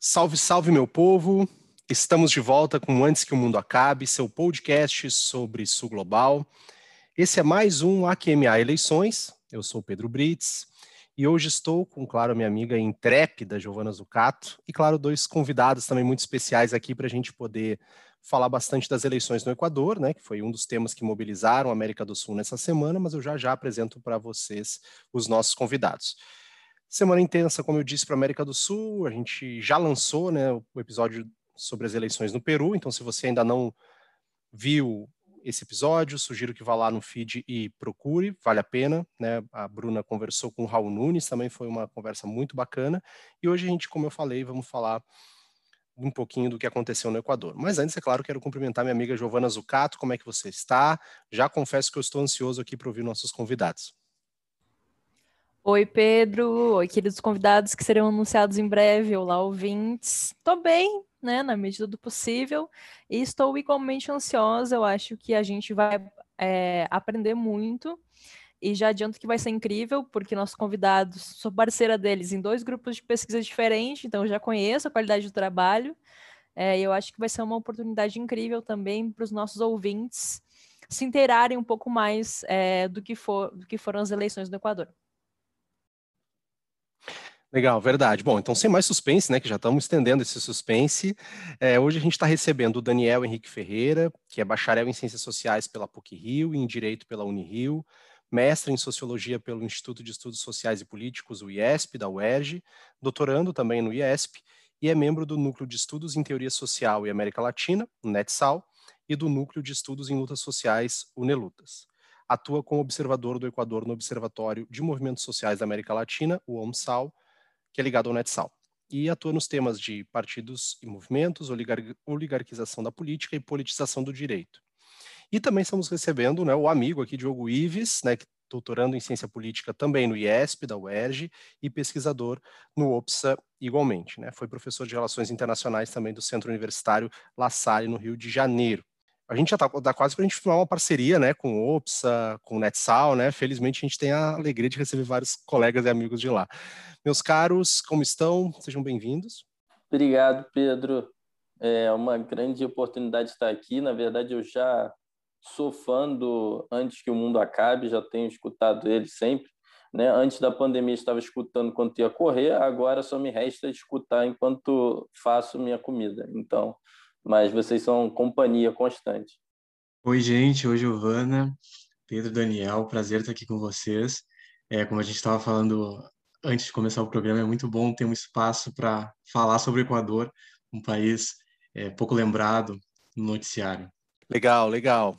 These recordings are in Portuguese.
Salve, salve, meu povo! Estamos de volta com Antes que o Mundo Acabe, seu podcast sobre Sul Global. Esse é mais um AQMA Eleições. Eu sou Pedro Brits e hoje estou com, claro, minha amiga intrépida, Giovana Zucato, e, claro, dois convidados também muito especiais aqui para a gente poder falar bastante das eleições no Equador, né, que foi um dos temas que mobilizaram a América do Sul nessa semana, mas eu já já apresento para vocês os nossos convidados. Semana intensa, como eu disse, para a América do Sul, a gente já lançou né, o episódio sobre as eleições no Peru, então se você ainda não viu esse episódio, sugiro que vá lá no feed e procure, vale a pena, né? A Bruna conversou com o Raul Nunes, também foi uma conversa muito bacana, e hoje a gente, como eu falei, vamos falar um pouquinho do que aconteceu no Equador. Mas antes, é claro, quero cumprimentar minha amiga Giovana Zucato, como é que você está? Já confesso que eu estou ansioso aqui para ouvir nossos convidados. Oi, Pedro. Oi, queridos convidados que serão anunciados em breve. Olá, ouvintes. Tô bem, né, na medida do possível, e estou igualmente ansiosa. Eu acho que a gente vai é, aprender muito. E já adianto que vai ser incrível, porque nossos convidados, sou parceira deles em dois grupos de pesquisa diferentes, então já conheço a qualidade do trabalho. É, eu acho que vai ser uma oportunidade incrível também para os nossos ouvintes se inteirarem um pouco mais é, do, que for, do que foram as eleições do Equador. Legal, verdade. Bom, então sem mais suspense, né, que já estamos estendendo esse suspense, é, hoje a gente está recebendo o Daniel Henrique Ferreira, que é bacharel em Ciências Sociais pela PUC-Rio e em Direito pela Unirio, mestre em Sociologia pelo Instituto de Estudos Sociais e Políticos, o IESP, da UERJ, doutorando também no IESP, e é membro do Núcleo de Estudos em Teoria Social e América Latina, o NETSAL, e do Núcleo de Estudos em Lutas Sociais, o NELUTAS. Atua como observador do Equador no Observatório de Movimentos Sociais da América Latina, o OMSAL, que é ligado ao NetSal, e atua nos temas de partidos e movimentos, oligar oligarquização da política e politização do direito. E também estamos recebendo né, o amigo aqui, Diogo Ives, né, doutorando em ciência política também no IESP, da UERJ, e pesquisador no OPSA igualmente. Né? Foi professor de Relações Internacionais também do Centro Universitário La Salle, no Rio de Janeiro. A gente já está tá quase para a gente firmar uma parceria né, com o OPSA, com o NetSal, né? Felizmente a gente tem a alegria de receber vários colegas e amigos de lá. Meus caros, como estão? Sejam bem-vindos. Obrigado, Pedro. É uma grande oportunidade estar aqui. Na verdade, eu já sou fã do Antes que o Mundo Acabe, já tenho escutado ele sempre. Né? Antes da pandemia, estava escutando enquanto ia correr, agora só me resta escutar enquanto faço minha comida. Então, mas vocês são companhia constante. Oi, gente. Oi, Giovana, Pedro, Daniel. Prazer estar aqui com vocês. É, como a gente estava falando antes de começar o programa, é muito bom ter um espaço para falar sobre o Equador, um país é, pouco lembrado no noticiário. Legal, legal.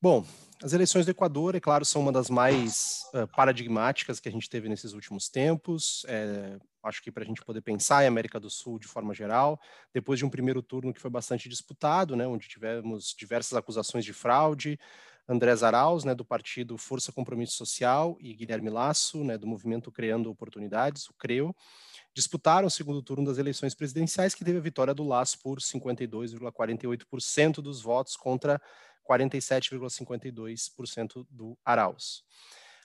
Bom, as eleições do Equador, é claro, são uma das mais uh, paradigmáticas que a gente teve nesses últimos tempos. É, acho que para a gente poder pensar em América do Sul de forma geral, depois de um primeiro turno que foi bastante disputado, né, onde tivemos diversas acusações de fraude, André Zaraus, né, do partido Força Compromisso Social, e Guilherme Lasso, né, do movimento Criando Oportunidades, o CREO, disputaram o segundo turno das eleições presidenciais, que teve a vitória do Lasso por 52,48% dos votos contra 47,52% do Arauz.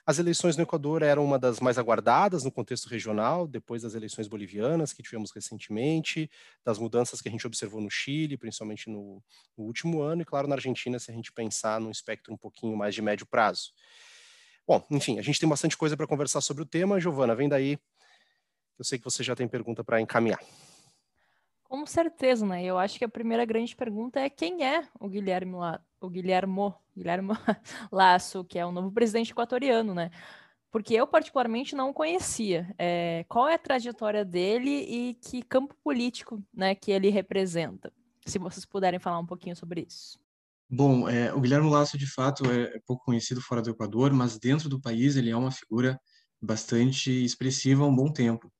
As eleições no Equador eram uma das mais aguardadas no contexto regional, depois das eleições bolivianas que tivemos recentemente, das mudanças que a gente observou no Chile, principalmente no, no último ano, e claro, na Argentina, se a gente pensar num espectro um pouquinho mais de médio prazo. Bom, enfim, a gente tem bastante coisa para conversar sobre o tema. Giovana, vem daí. Eu sei que você já tem pergunta para encaminhar. Com certeza, né? Eu acho que a primeira grande pergunta é quem é o Guilherme La... o Guilhermo, Guilhermo Lasso, que é o novo presidente equatoriano, né? Porque eu particularmente não conhecia. É, qual é a trajetória dele e que campo político, né, que ele representa? Se vocês puderem falar um pouquinho sobre isso. Bom, é, o Guilherme Lasso de fato é, é pouco conhecido fora do Equador, mas dentro do país ele é uma figura bastante expressiva há um bom tempo.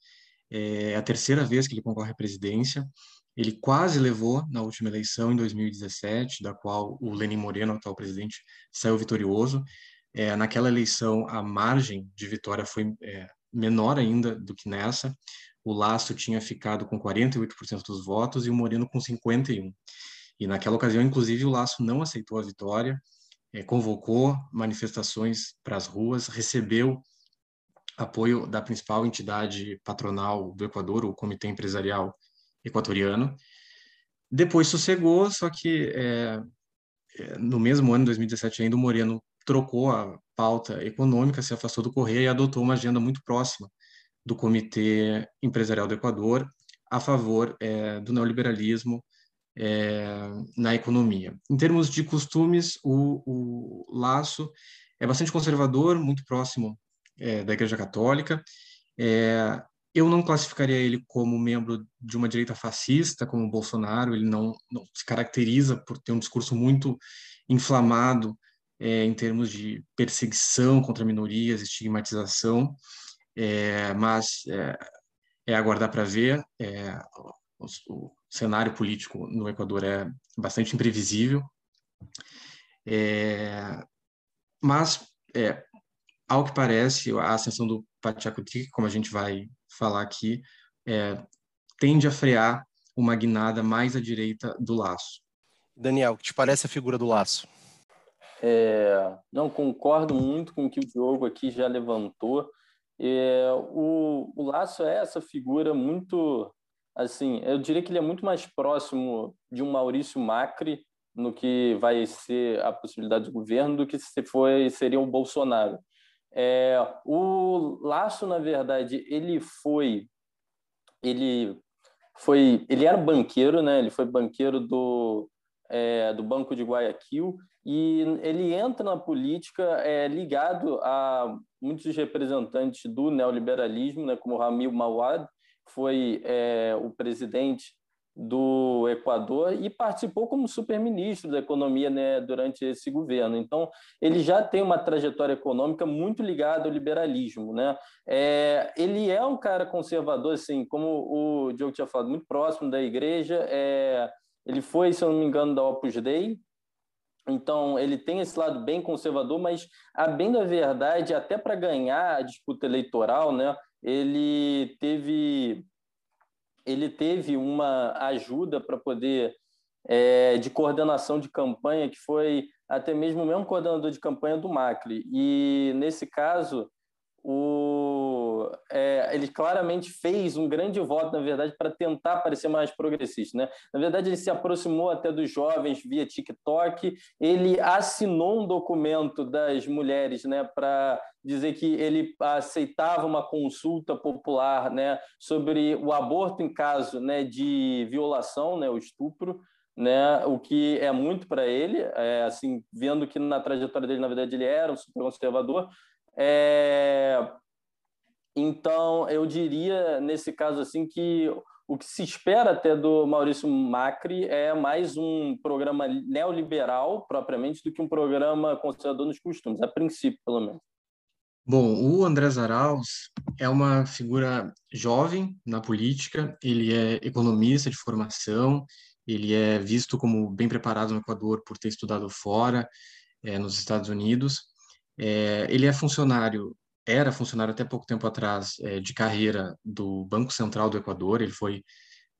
É a terceira vez que ele concorre à presidência. Ele quase levou na última eleição, em 2017, da qual o Lenin Moreno, atual presidente, saiu vitorioso. É, naquela eleição, a margem de vitória foi é, menor ainda do que nessa. O Laço tinha ficado com 48% dos votos e o Moreno com 51%. E naquela ocasião, inclusive, o Laço não aceitou a vitória é, convocou manifestações para as ruas, recebeu apoio da principal entidade patronal do Equador, o Comitê Empresarial Equatoriano. Depois sossegou, só que é, é no mesmo ano, 2017, ainda o Moreno trocou a pauta econômica, se afastou do Correio e adotou uma agenda muito próxima do Comitê Empresarial do Equador a favor é, do neoliberalismo é, na economia. Em termos de costumes, o, o Laço é bastante conservador, muito próximo é, da Igreja Católica. É, eu não classificaria ele como membro de uma direita fascista, como o Bolsonaro. Ele não, não se caracteriza por ter um discurso muito inflamado é, em termos de perseguição contra minorias, estigmatização. É, mas é, é aguardar para ver. É, o, o, cenário político no Equador é bastante imprevisível. É, mas, é, ao que parece, a ascensão do Pachacutic, como a gente vai falar aqui, é, tende a frear uma guinada mais à direita do laço. Daniel, o que te parece a figura do laço? É, não concordo muito com o que o Diogo aqui já levantou. É, o, o Laço é essa figura muito, assim, eu diria que ele é muito mais próximo de um Maurício Macri no que vai ser a possibilidade do governo do que se foi seria o Bolsonaro. É, o Laço, na verdade, ele foi, ele foi, ele era banqueiro, né? Ele foi banqueiro do é, do Banco de Guayaquil e ele entra na política é, ligado a muitos representantes do neoliberalismo, né, como Ramil Mawad, foi é, o presidente do Equador e participou como superministro da economia né, durante esse governo. Então, ele já tem uma trajetória econômica muito ligada ao liberalismo. Né? É, ele é um cara conservador, assim, como o Diogo tinha falado, muito próximo da igreja. É, ele foi, se eu não me engano, da Opus Dei, então, ele tem esse lado bem conservador, mas, a bem da verdade, até para ganhar a disputa eleitoral, né, ele teve, ele teve uma ajuda para poder, é, de coordenação de campanha, que foi até mesmo o mesmo coordenador de campanha do Macri. E, nesse caso, o, é, ele claramente fez um grande voto, na verdade, para tentar parecer mais progressista. Né? Na verdade, ele se aproximou até dos jovens via TikTok, ele assinou um documento das mulheres né, para dizer que ele aceitava uma consulta popular né, sobre o aborto em caso né, de violação, né, o estupro. Né, o que é muito para ele, é, assim, vendo que na trajetória dele, na verdade, ele era um super conservador, é... Então, eu diria, nesse caso, assim, que o que se espera até do Maurício Macri é mais um programa neoliberal, propriamente, do que um programa conservador nos costumes, a princípio, pelo menos. Bom, o André Arauz é uma figura jovem na política, ele é economista de formação, ele é visto como bem preparado no Equador por ter estudado fora, é, nos Estados Unidos, é, ele é funcionário, era funcionário até pouco tempo atrás é, de carreira do Banco Central do Equador. Ele foi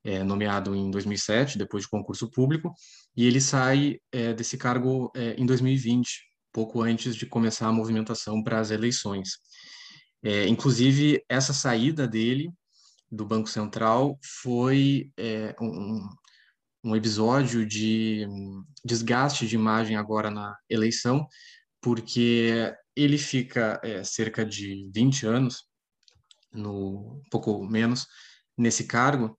é, nomeado em 2007, depois de concurso público, e ele sai é, desse cargo em 2020, pouco antes de começar a movimentação para as eleições. Inclusive, essa saída dele do Banco Central foi um, um episódio de desgaste de imagem agora na eleição, porque ele fica é, cerca de 20 anos, no um pouco menos, nesse cargo,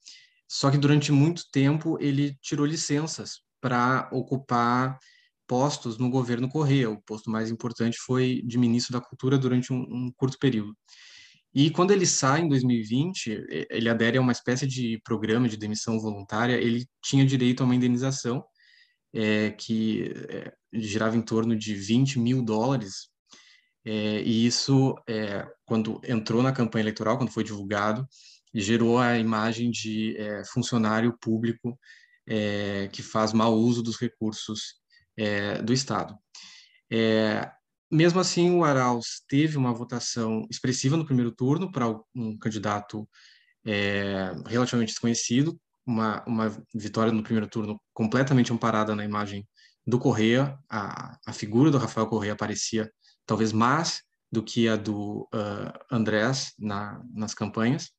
só que durante muito tempo ele tirou licenças para ocupar postos no governo Correia. O posto mais importante foi de ministro da Cultura durante um, um curto período. E quando ele sai em 2020, ele adere a uma espécie de programa de demissão voluntária, ele tinha direito a uma indenização é, que é, girava em torno de 20 mil dólares. É, e isso, é, quando entrou na campanha eleitoral, quando foi divulgado, gerou a imagem de é, funcionário público é, que faz mau uso dos recursos do Estado. mesmo assim, o Arauz teve uma votação expressiva no primeiro turno para um candidato relativamente desconhecido, uma, uma vitória no primeiro turno completamente amparada na imagem do Correia, a, a figura do Rafael Correia aparecia talvez mais do que a do uh, Andrés na, nas campanhas.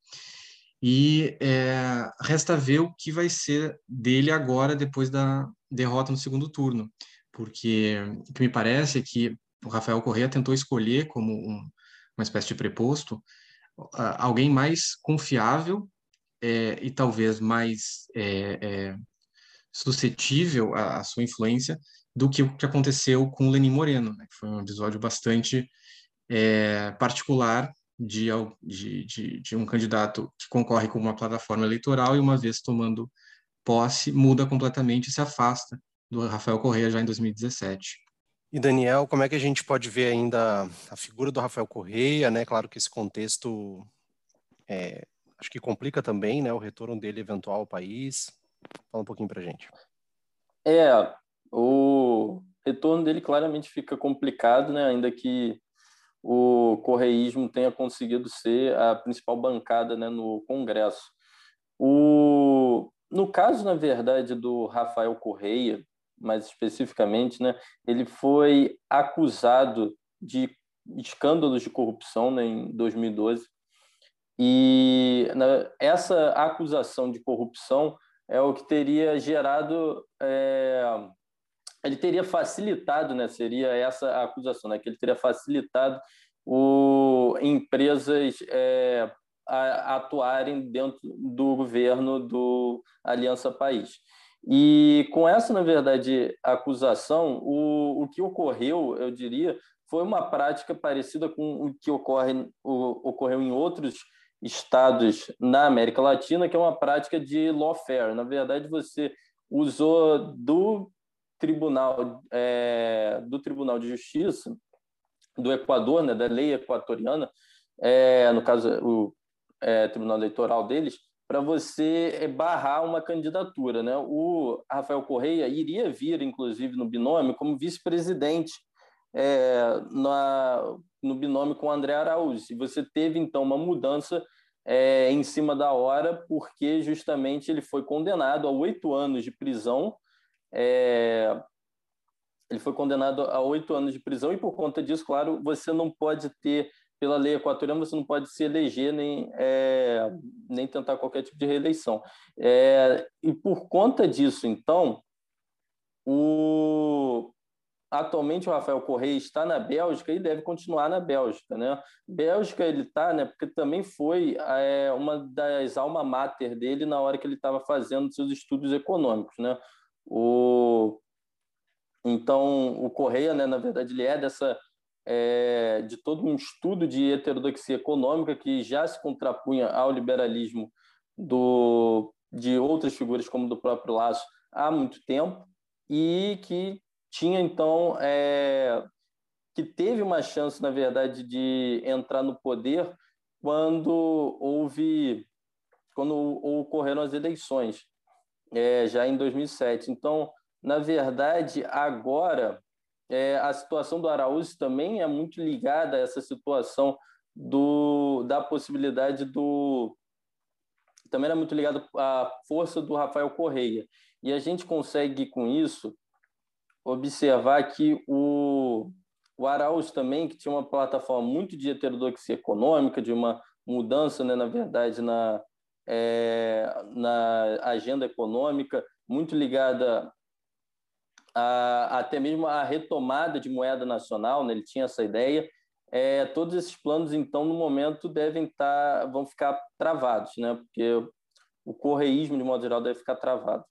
E é, resta ver o que vai ser dele agora, depois da derrota no segundo turno, porque o que me parece é que o Rafael Correia tentou escolher como um, uma espécie de preposto uh, alguém mais confiável é, e talvez mais é, é, suscetível à, à, sua influência do que o que aconteceu com o Lenin Moreno, né? que foi um episódio bastante é, particular de, de, de, de, um candidato que concorre com uma plataforma eleitoral e, uma vez tomando posse, muda completamente e se afasta do Rafael Correia já em 2017. E Daniel, como é que a gente pode ver ainda a figura do Rafael Correia, né? Claro que esse contexto é, acho que complica também, né, o retorno dele eventual ao país. Fala um pouquinho para gente. É, o retorno dele claramente fica complicado, né? Ainda que o correísmo tenha conseguido ser a principal bancada né, no Congresso. O, no caso, na verdade, do Rafael Correia, mais especificamente, né, ele foi acusado de escândalos de corrupção né, em 2012. E na, essa acusação de corrupção é o que teria gerado é, ele teria facilitado, né, seria essa a acusação, né, que ele teria facilitado o empresas é, a, atuarem dentro do governo do Aliança País. E com essa, na verdade, acusação, o, o que ocorreu, eu diria, foi uma prática parecida com o que ocorre, o, ocorreu em outros estados na América Latina, que é uma prática de lawfare. Na verdade, você usou do tribunal é, do Tribunal de Justiça do Equador, né, da lei equatoriana, é, no caso o é, Tribunal Eleitoral deles, para você barrar uma candidatura, né? O Rafael Correia iria vir, inclusive, no binômio como vice-presidente é, no binômio com André Araújo. E você teve então uma mudança é, em cima da hora, porque justamente ele foi condenado a oito anos de prisão é, ele foi condenado a oito anos de prisão e por conta disso, claro, você não pode ter, pela lei equatoriana, você não pode se eleger nem, é, nem tentar qualquer tipo de reeleição. É, e por conta disso, então, o, atualmente o Rafael Correia está na Bélgica e deve continuar na Bélgica, né? Bélgica ele está, né? Porque também foi é, uma das alma mater dele na hora que ele estava fazendo seus estudos econômicos, né? O, então, o Correia, né, na verdade, ele é dessa é, de todo um estudo de heterodoxia econômica que já se contrapunha ao liberalismo do, de outras figuras como do próprio Laço há muito tempo e que tinha então é, que teve uma chance na verdade de entrar no poder quando houve quando ocorreram as eleições é, já em 2007. Então, na verdade, agora é, a situação do Araújo também é muito ligada a essa situação do, da possibilidade do. Também é muito ligada à força do Rafael Correia. E a gente consegue, com isso, observar que o, o Araújo também, que tinha uma plataforma muito de heterodoxia econômica, de uma mudança, né, na verdade, na, é, na agenda econômica, muito ligada a, até mesmo a retomada de moeda nacional, né? ele tinha essa ideia. É, todos esses planos, então, no momento, devem estar, tá, vão ficar travados, né? porque o correísmo, de modo geral, deve ficar travado.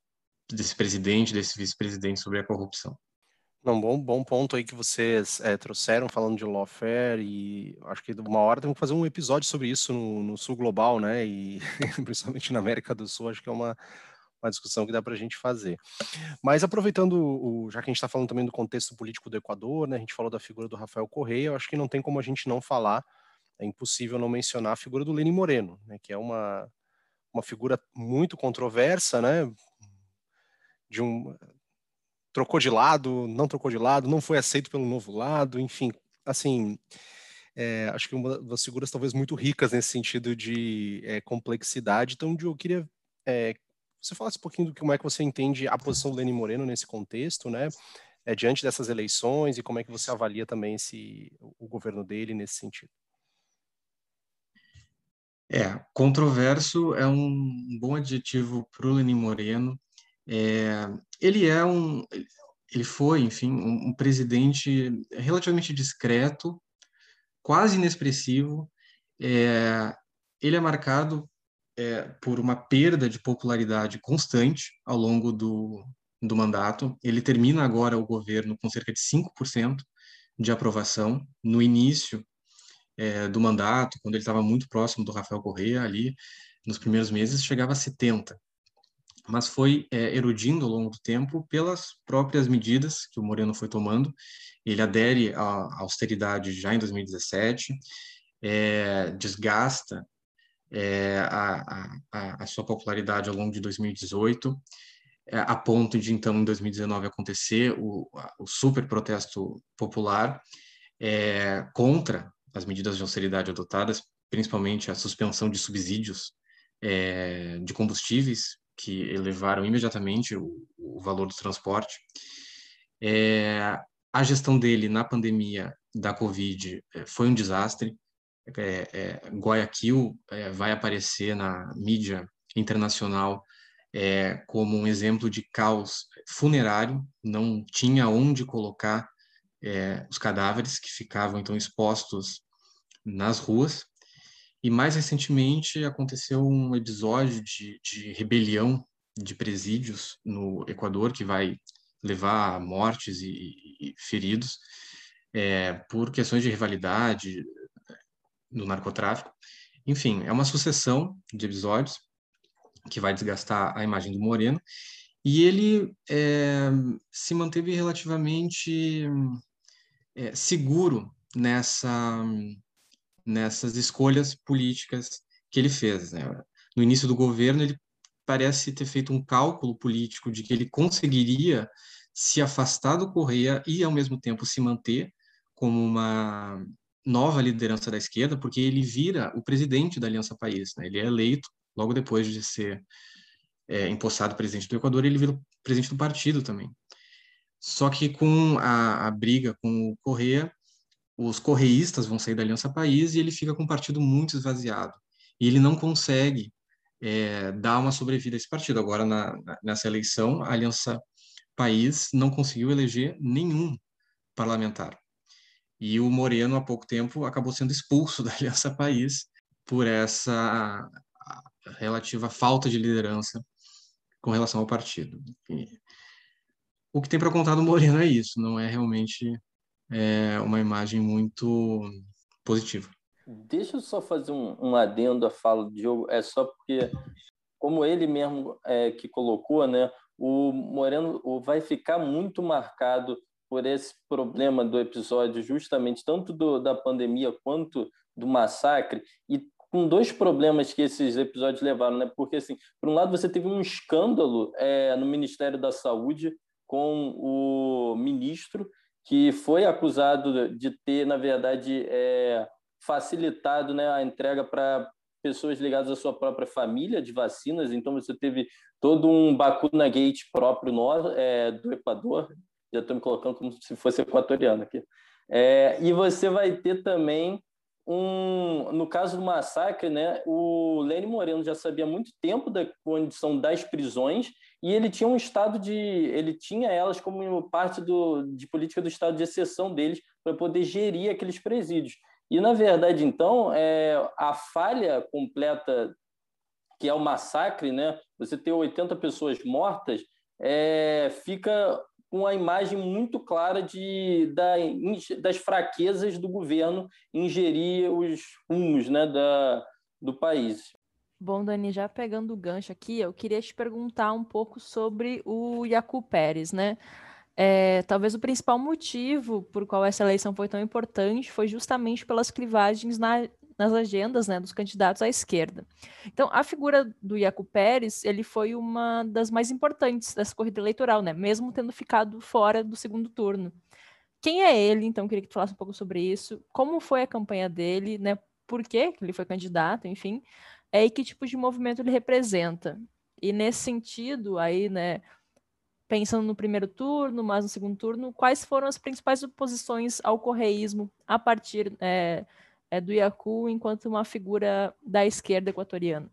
Desse presidente, desse vice-presidente sobre a corrupção. Um bom, bom ponto aí que vocês é, trouxeram falando de lawfare e acho que uma hora temos que fazer um episódio sobre isso no, no sul global, né? E principalmente na América do Sul, acho que é uma, uma discussão que dá para a gente fazer. Mas aproveitando, o, já que a gente está falando também do contexto político do Equador, né? A gente falou da figura do Rafael Correia, eu acho que não tem como a gente não falar, é impossível não mencionar a figura do Lenin Moreno, né? Que é uma, uma figura muito controversa, né? De um trocou de lado, não trocou de lado, não foi aceito pelo novo lado, enfim, assim, é, acho que uma das figuras talvez muito ricas nesse sentido de é, complexidade. Então, eu queria é, você falasse um pouquinho do como é que você entende a posição do Lenin Moreno nesse contexto, né? é, diante dessas eleições e como é que você avalia também esse, o governo dele nesse sentido? É, controverso é um bom adjetivo para o Lenin Moreno. É, ele é um, ele foi, enfim, um, um presidente relativamente discreto, quase inexpressivo. É, ele é marcado é, por uma perda de popularidade constante ao longo do, do mandato. Ele termina agora o governo com cerca de 5% de aprovação. No início é, do mandato, quando ele estava muito próximo do Rafael Correa, ali nos primeiros meses, chegava a 70%. Mas foi é, erodindo ao longo do tempo pelas próprias medidas que o Moreno foi tomando. Ele adere à austeridade já em 2017, é, desgasta é, a, a, a, sua popularidade ao longo de 2018, é, a ponto de, então, em 2019 acontecer o, o super protesto popular é, contra as medidas de austeridade adotadas, principalmente a suspensão de subsídios é, de combustíveis, que elevaram imediatamente o, o valor do transporte. É, a gestão dele na pandemia da Covid é, foi um desastre é, é, Guayaquil é, vai aparecer na mídia internacional é, como um exemplo de caos funerário, não tinha onde colocar os cadáveres que ficavam então expostos nas ruas. E mais recentemente aconteceu um episódio de, de rebelião de presídios no Equador que vai levar a mortes e, e feridos é, por questões de rivalidade, do narcotráfico. Enfim, é uma sucessão de episódios que vai desgastar a imagem do Moreno. E ele é, se manteve relativamente é, seguro nessa, nessas escolhas políticas que ele fez. Né? No início do governo, ele parece ter feito um cálculo político de que ele conseguiria se afastar do Correia e, ao mesmo tempo, se manter como uma nova liderança da esquerda, porque ele vira o presidente da Aliança País. Né? Ele é eleito logo depois de ser é, empossado presidente do Equador, ele vira presidente do partido também. Só que com a, a briga com o Correia, os correístas vão sair da Aliança País e ele fica com o partido muito esvaziado. E ele não consegue é, dar uma sobrevida a esse partido. Agora, na, nessa eleição, a Aliança País não conseguiu eleger nenhum parlamentar. E o Moreno, há pouco tempo, acabou sendo expulso da Aliança País por essa relativa falta de liderança com relação ao partido. O que tem para contar do Moreno é isso, não é realmente é, uma imagem muito positiva. Deixa eu só fazer um, um adendo à fala do Diogo, é só porque, como ele mesmo é, que colocou, né, o Moreno vai ficar muito marcado por esse problema do episódio, justamente tanto do, da pandemia quanto do massacre, e com dois problemas que esses episódios levaram, né? Porque, assim, por um lado, você teve um escândalo é, no Ministério da Saúde com o ministro que foi acusado de ter, na verdade, é, facilitado né, a entrega para pessoas ligadas à sua própria família de vacinas. Então, você teve todo um Bacuna Gate próprio no, é, do Equador, já estou me colocando como se fosse equatoriano aqui. É, e você vai ter também um, no caso do massacre, né, o Lênin Moreno já sabia há muito tempo da condição das prisões e ele tinha um estado de, ele tinha elas como parte do, de política do estado de exceção deles para poder gerir aqueles presídios. E na verdade, então, é, a falha completa que é o massacre, né, você ter 80 pessoas mortas, é, fica com a imagem muito clara de, da, das fraquezas do governo em gerir os rumos né, da, do país. Bom, Dani, já pegando o gancho aqui, eu queria te perguntar um pouco sobre o Yacu Pérez, né? É, talvez o principal motivo por qual essa eleição foi tão importante foi justamente pelas clivagens na, nas agendas né, dos candidatos à esquerda. Então, a figura do Iaco Pérez, ele foi uma das mais importantes dessa corrida eleitoral, né, mesmo tendo ficado fora do segundo turno. Quem é ele? Então, queria que tu falasse um pouco sobre isso. Como foi a campanha dele, né? Por que ele foi candidato, enfim. É, e que tipo de movimento ele representa. E nesse sentido, aí, né, pensando no primeiro turno, mas no segundo turno, quais foram as principais oposições ao correísmo a partir é, é, do Iacu enquanto uma figura da esquerda equatoriana?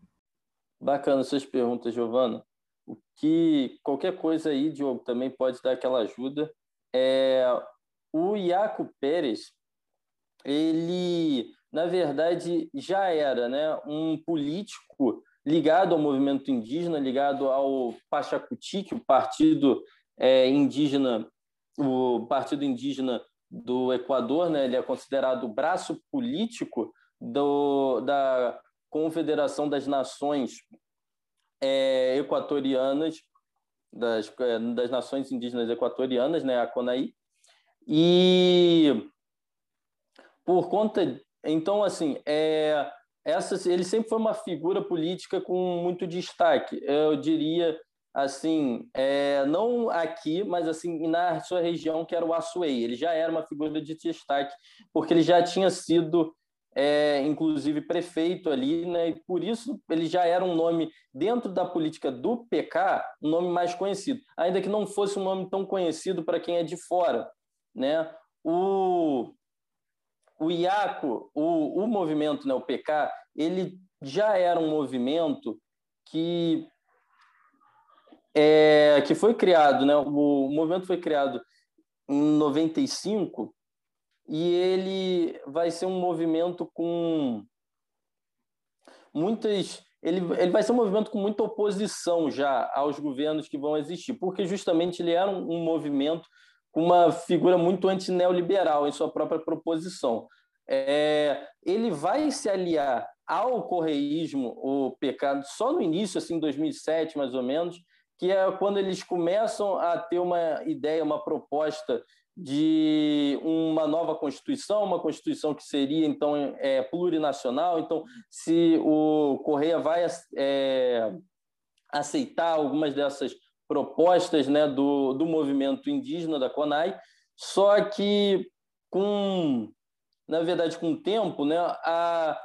Bacana suas perguntas, Giovana. O que qualquer coisa aí, Diogo, também pode dar aquela ajuda. É, o Iaco Pérez, ele, na verdade, já era né, um político ligado ao movimento indígena, ligado ao Pachacuti, que o partido é, indígena, o partido indígena do Equador, né, ele é considerado o braço político do, da Confederação das Nações é, Equatorianas, das, é, das Nações Indígenas Equatorianas, né, a CONAI, e por conta, então assim, é, essa, ele sempre foi uma figura política com muito destaque. Eu diria assim, é, não aqui, mas assim na sua região que era o Açuei. Ele já era uma figura de destaque porque ele já tinha sido é, inclusive prefeito ali, né? E por isso ele já era um nome dentro da política do PK, um nome mais conhecido, ainda que não fosse um nome tão conhecido para quem é de fora, né? O o IACO, o, o movimento, né, o PK, ele já era um movimento que é, que foi criado, né? O, o movimento foi criado em 95 e ele vai ser um movimento com muitas ele, ele vai ser um movimento com muita oposição já aos governos que vão existir, porque justamente ele era um, um movimento uma figura muito antineoliberal em sua própria proposição. É, ele vai se aliar ao correísmo, o pecado, só no início, assim, 2007 mais ou menos, que é quando eles começam a ter uma ideia, uma proposta de uma nova constituição, uma constituição que seria então é, plurinacional. Então, se o Correia vai é, aceitar algumas dessas propostas né, do, do movimento indígena da CONAI, só que com, na verdade, com o tempo, né, a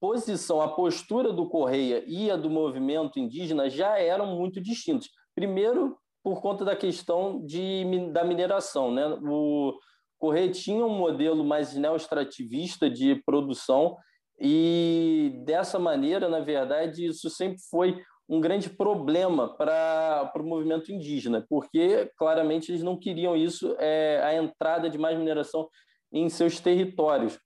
posição, a postura do Correia e a do movimento indígena já eram muito distintas. Primeiro, por conta da questão de, da mineração. Né? O Correia tinha um modelo mais neoextrativista de produção e, dessa maneira, na verdade, isso sempre foi um grande problema para o movimento indígena, porque claramente eles não queriam isso, é, a entrada de mais mineração em seus territórios.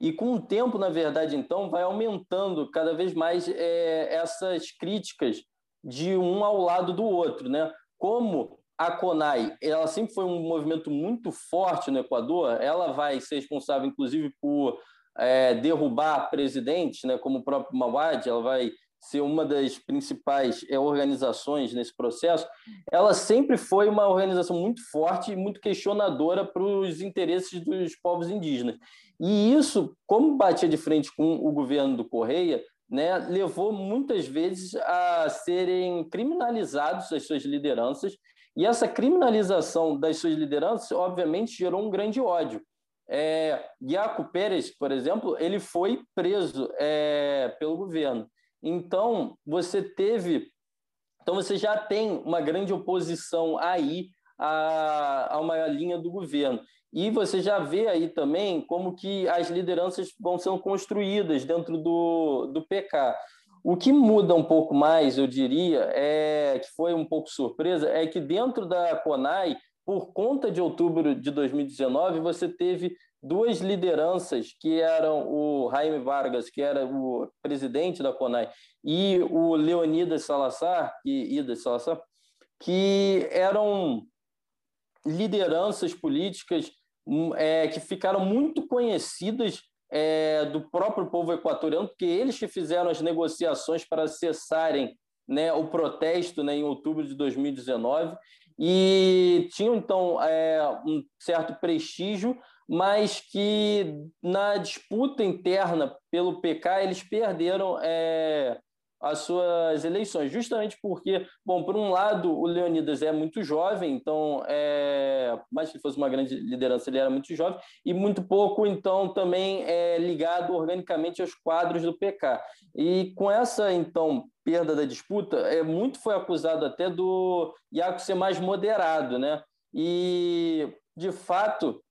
E com o tempo, na verdade, então, vai aumentando cada vez mais é, essas críticas de um ao lado do outro, né? Como a CONAI, ela sempre foi um movimento muito forte no Equador, ela vai ser responsável, inclusive, por é, derrubar presidentes, né, como o próprio Mawad, ela vai ser uma das principais é, organizações nesse processo, ela sempre foi uma organização muito forte e muito questionadora para os interesses dos povos indígenas. E isso, como batia de frente com o governo do Correia, né, levou muitas vezes a serem criminalizados as suas lideranças, e essa criminalização das suas lideranças, obviamente, gerou um grande ódio. É, Iaco Pérez, por exemplo, ele foi preso é, pelo governo. Então, você teve. Então, você já tem uma grande oposição aí a, a uma linha do governo. E você já vê aí também como que as lideranças vão sendo construídas dentro do, do PK. O que muda um pouco mais, eu diria, é que foi um pouco surpresa, é que dentro da CONAI, por conta de outubro de 2019, você teve duas lideranças que eram o Jaime Vargas, que era o presidente da CONAI, e o Leonidas Salazar, e Ida Salazar, que eram lideranças políticas Hum, é, que ficaram muito conhecidas é, do próprio povo equatoriano, porque eles que fizeram as negociações para cessarem né, o protesto né, em outubro de 2019 e tinham então é, um certo prestígio, mas que na disputa interna pelo PK eles perderam é, as suas eleições, justamente porque, bom, por um lado, o Leonidas é muito jovem, então, é, mais que ele fosse uma grande liderança, ele era muito jovem, e muito pouco, então, também é ligado organicamente aos quadros do PK. E com essa, então, perda da disputa, é, muito foi acusado até do Iaco ser mais moderado, né? E, de fato,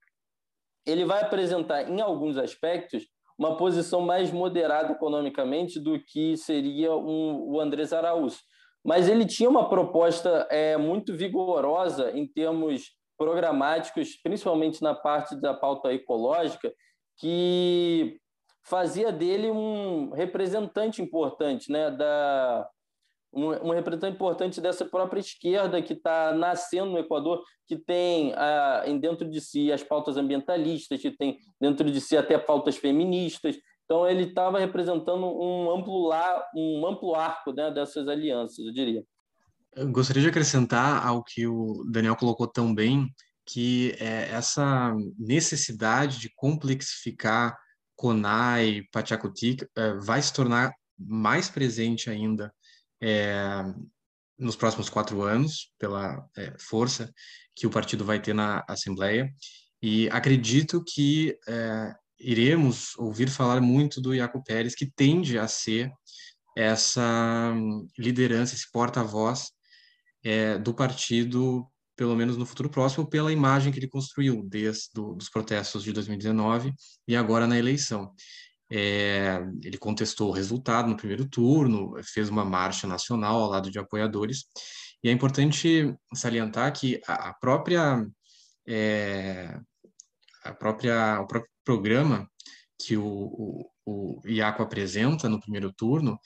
ele vai apresentar, em alguns aspectos, uma posição mais moderada economicamente do que seria um, o Andrés Araújo. Mas ele tinha uma proposta é, muito vigorosa em termos programáticos, principalmente na parte da pauta ecológica, que fazia dele um representante importante né, da, um, um representante importante dessa própria esquerda que está nascendo no Equador, que tem ah, dentro de si as pautas ambientalistas, que tem dentro de si até pautas feministas. Então, ele estava representando um amplo, la, um amplo arco né, dessas alianças, eu diria. Eu gostaria de acrescentar ao que o Daniel colocou tão bem, que é essa necessidade de complexificar CONAI, Pachacutic, é, vai se tornar mais presente ainda é, nos próximos quatro anos, pela é, força que o partido vai ter na Assembleia. E acredito que é, iremos ouvir falar muito do Iaco Pérez, que tende a ser essa liderança, esse porta-voz é, do partido, pelo menos no futuro próximo, pela imagem que ele construiu desde do, os protestos de 2019 e agora na eleição. É, ele contestou o resultado no primeiro turno, fez uma marcha nacional ao lado de apoiadores, e é importante salientar que a, própria, é, a própria o próprio programa que o, o, o Iaco apresenta no primeiro turno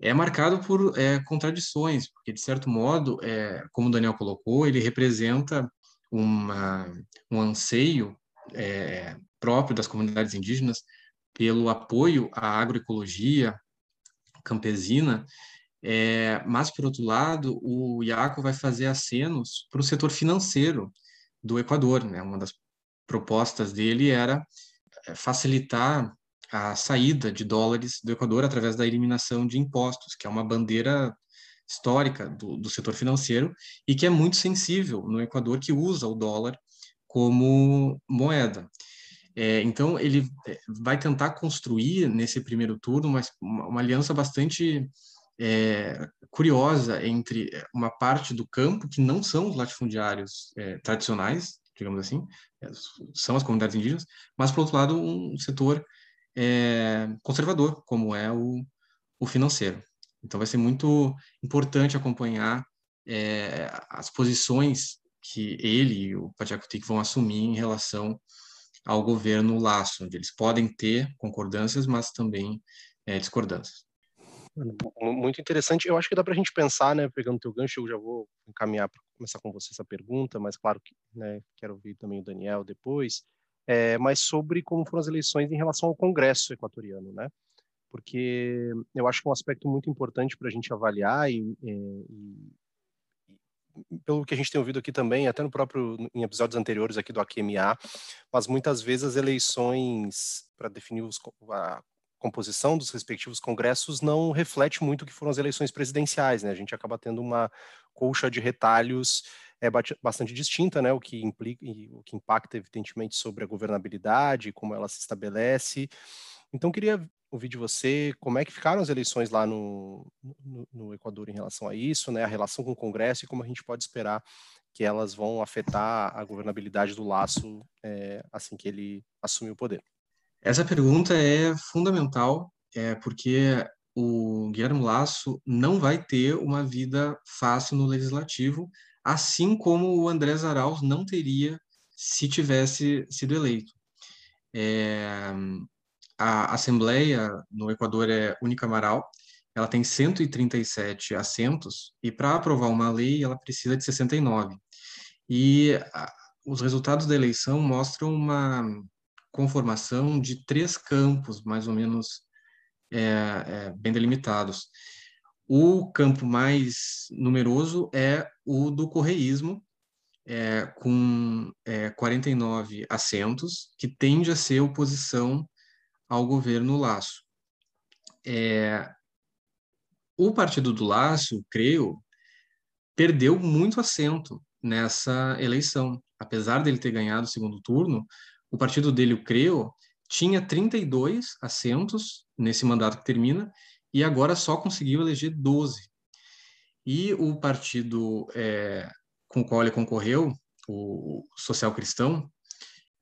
é marcado por é, contradições, porque, de certo modo, é, como o Daniel colocou, ele representa uma, um anseio é, próprio das comunidades indígenas pelo apoio à agroecologia campesina, é, mas, por outro lado, o Iaco vai fazer acenos para o setor financeiro do Equador. Né? Uma das propostas dele era é, facilitar a saída de dólares do Equador através da eliminação de impostos, que é uma bandeira histórica do, do setor financeiro e que é muito sensível no Equador, que usa o dólar como moeda. É, então, ele é, vai tentar construir nesse primeiro turno uma, uma aliança bastante é, curiosa entre é, uma parte do campo, que não são os latifundiários é, tradicionais, digamos assim, é, são as comunidades indígenas, mas, por outro lado, um setor conservador, como é o, o financeiro. Então, vai ser muito importante acompanhar as posições que ele e o Pachacutic vão assumir em relação ao governo laço, onde eles podem ter concordâncias, mas também é, discordâncias. Muito interessante. Eu acho que dá para a gente pensar, né, pegando teu gancho, eu já vou encaminhar para começar com você essa pergunta, mas claro que né, quero ouvir também o Daniel depois, é, mas sobre como foram as eleições em relação ao Congresso equatoriano, né? Porque eu acho que é um aspecto muito importante para a gente avaliar e, e, pelo que a gente tem ouvido aqui também, até no próprio em episódios anteriores aqui do AQMA, mas muitas vezes as eleições para definir os, a composição dos respectivos congressos não reflete muito o que foram as eleições presidenciais, né? A gente acaba tendo uma colcha de retalhos é bastante distinta, né? O que implica, o que impacta evidentemente sobre a governabilidade, como ela se estabelece. Então queria ouvir de você como é que ficaram as eleições lá no, no, no, Equador em relação a isso, né, a relação com o Congresso e como a gente pode esperar que elas vão afetar a governabilidade do Laço é, assim que ele assumir o poder. Essa pergunta é fundamental, é, porque o Guilherme Laço não vai ter uma vida fácil no legislativo, assim como o Andrés Arauz não teria se tivesse sido eleito. É, a Assembleia no Equador é unicameral, ela tem 137 assentos e para aprovar uma lei ela precisa de 69. E a, os resultados da eleição mostram uma conformação de três campos, mais ou menos é, é, bem delimitados. O campo mais numeroso é o do correísmo, é, com 49 é, assentos, que tende a ser oposição ao governo Laço. É, o partido do Laço, creio, perdeu muito assento nessa eleição. Apesar dele ter ganhado o segundo turno, o partido dele, o CREO, tinha 32 assentos nesse mandato que termina e agora só conseguiu eleger 12. E o partido é, com o qual ele concorreu, o Social Cristão,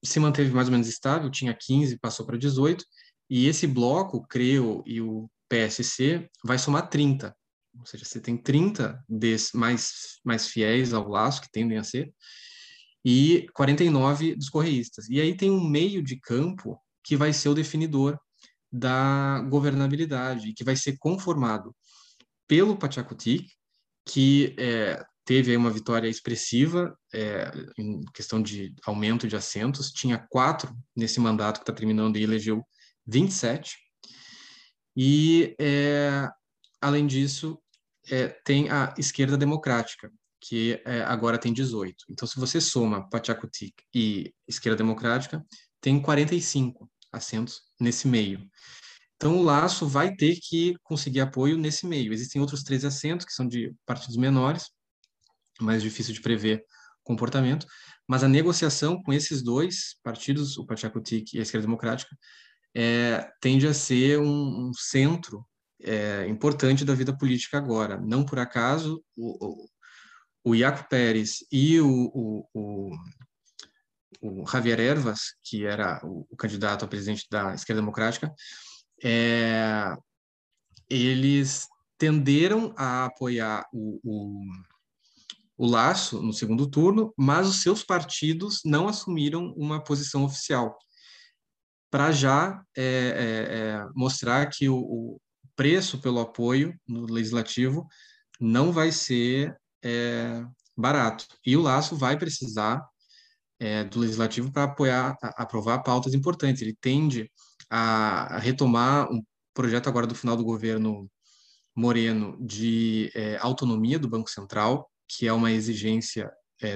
se manteve mais ou menos estável, tinha 15, passou para 18, e esse bloco, o CREO e o PSC, vai somar 30. Ou seja, você tem 30 des, mais, mais fiéis ao laço, que tendem a ser, e 49 dos correístas. E aí tem um meio de campo que vai ser o definidor da governabilidade, que vai ser conformado pelo Pachacutic, que é, teve uma vitória expressiva é, em questão de aumento de assentos, tinha quatro nesse mandato que está terminando e elegeu 27. E, é, além disso, é, tem a esquerda democrática, que é, agora tem 18. Então, se você soma Pachacutic e esquerda democrática, tem 45 assentos nesse meio. Então, o Laço vai ter que conseguir apoio nesse meio. Existem outros 13 assentos, que são de partidos menores, mais difícil de prever comportamento, mas a negociação com esses dois partidos, o Pachacutic e a Esquerda Democrática, é, tende a ser um, um centro é, importante da vida política agora. Não por acaso, o, o, o Iaco Pérez e o, o, o, Javier Ervas, que era o, candidato a presidente da Esquerda Democrática, é, eles tenderam a apoiar o, o, Laço no segundo turno, mas os seus partidos não assumiram uma posição oficial para já é, é, é, mostrar que o, o, preço pelo apoio no legislativo não vai ser é, barato. E o Laço vai precisar é, do legislativo para apoiar, a, aprovar pautas importantes. Ele tende a, a, retomar um projeto agora do final do governo Moreno de é, autonomia do Banco Central, que é uma exigência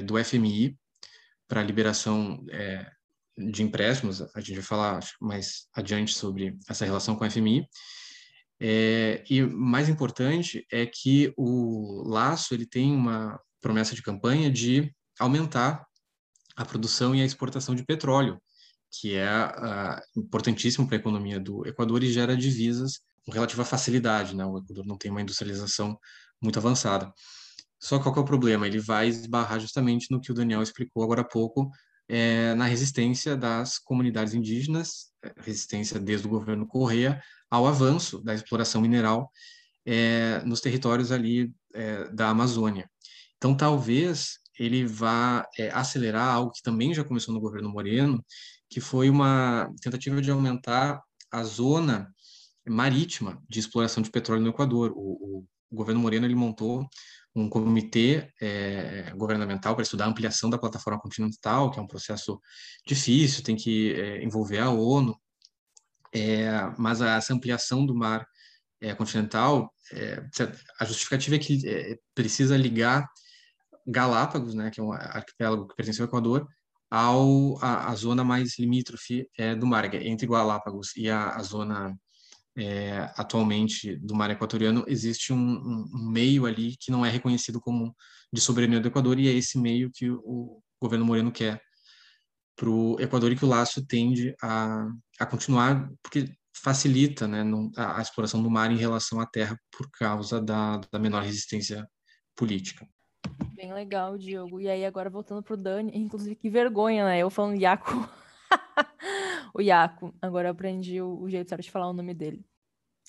do FMI para liberação de empréstimos, a gente vai falar mais adiante sobre essa relação com a FMI. É, e mais importante é que o Laço ele tem uma promessa de campanha de aumentar a produção e a exportação de petróleo, que é uh, importantíssimo para a economia do Equador e gera divisas com relativa facilidade. Né? O Equador não tem uma industrialização muito avançada. Só qual que é o problema? Ele vai esbarrar justamente no que o Daniel explicou agora há pouco, é, na resistência das comunidades indígenas, é, resistência desde o governo Correia ao avanço da exploração mineral é, nos territórios ali é, da Amazônia. Então, talvez ele vá é, acelerar algo que também já começou no governo Moreno, que foi uma tentativa de aumentar a zona marítima de exploração de petróleo no Equador. O, o, o governo Moreno ele montou um comitê é, governamental para estudar a ampliação da plataforma continental, que é um processo difícil, tem que é, envolver a ONU, é, mas essa ampliação do mar é, continental, é, a justificativa é que é, precisa ligar Galápagos, né, que é um arquipélago que pertence ao Equador, ao a, a zona mais limítrofe do mar, entre Galápagos e a, a zona é, atualmente do mar equatoriano, existe um, um, meio ali que não é reconhecido como de soberania do Equador, e é esse meio que o, governo Moreno quer para o Equador e que o laço tende a, a continuar, porque facilita né, a, a, exploração do mar em relação à terra por causa da, da menor resistência política. Bem legal, Diogo. E aí, agora voltando para o Dani, inclusive que vergonha, né? Eu falando Iaco. o Iaco. Agora eu aprendi o, o jeito certo de falar o nome dele.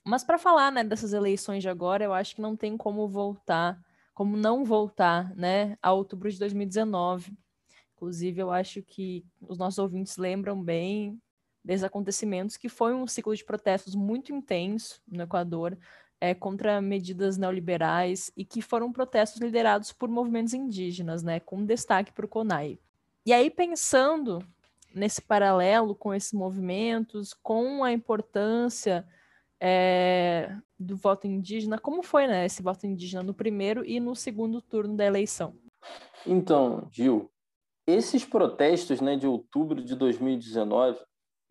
Mas para falar, né, dessas eleições de agora, eu acho que não tem como voltar, como não voltar, né, a outubro de 2019. Inclusive, eu acho que os nossos ouvintes lembram bem desses acontecimentos, que foi um ciclo de protestos muito intenso no Equador, é, contra medidas neoliberais e que foram protestos liderados por movimentos indígenas, né, com destaque para o CONAI. E aí, pensando nesse paralelo com esses movimentos, com a importância é, do voto indígena, como foi né, esse voto indígena no primeiro e no segundo turno da eleição? Então, Gil, esses protestos né, de outubro de 2019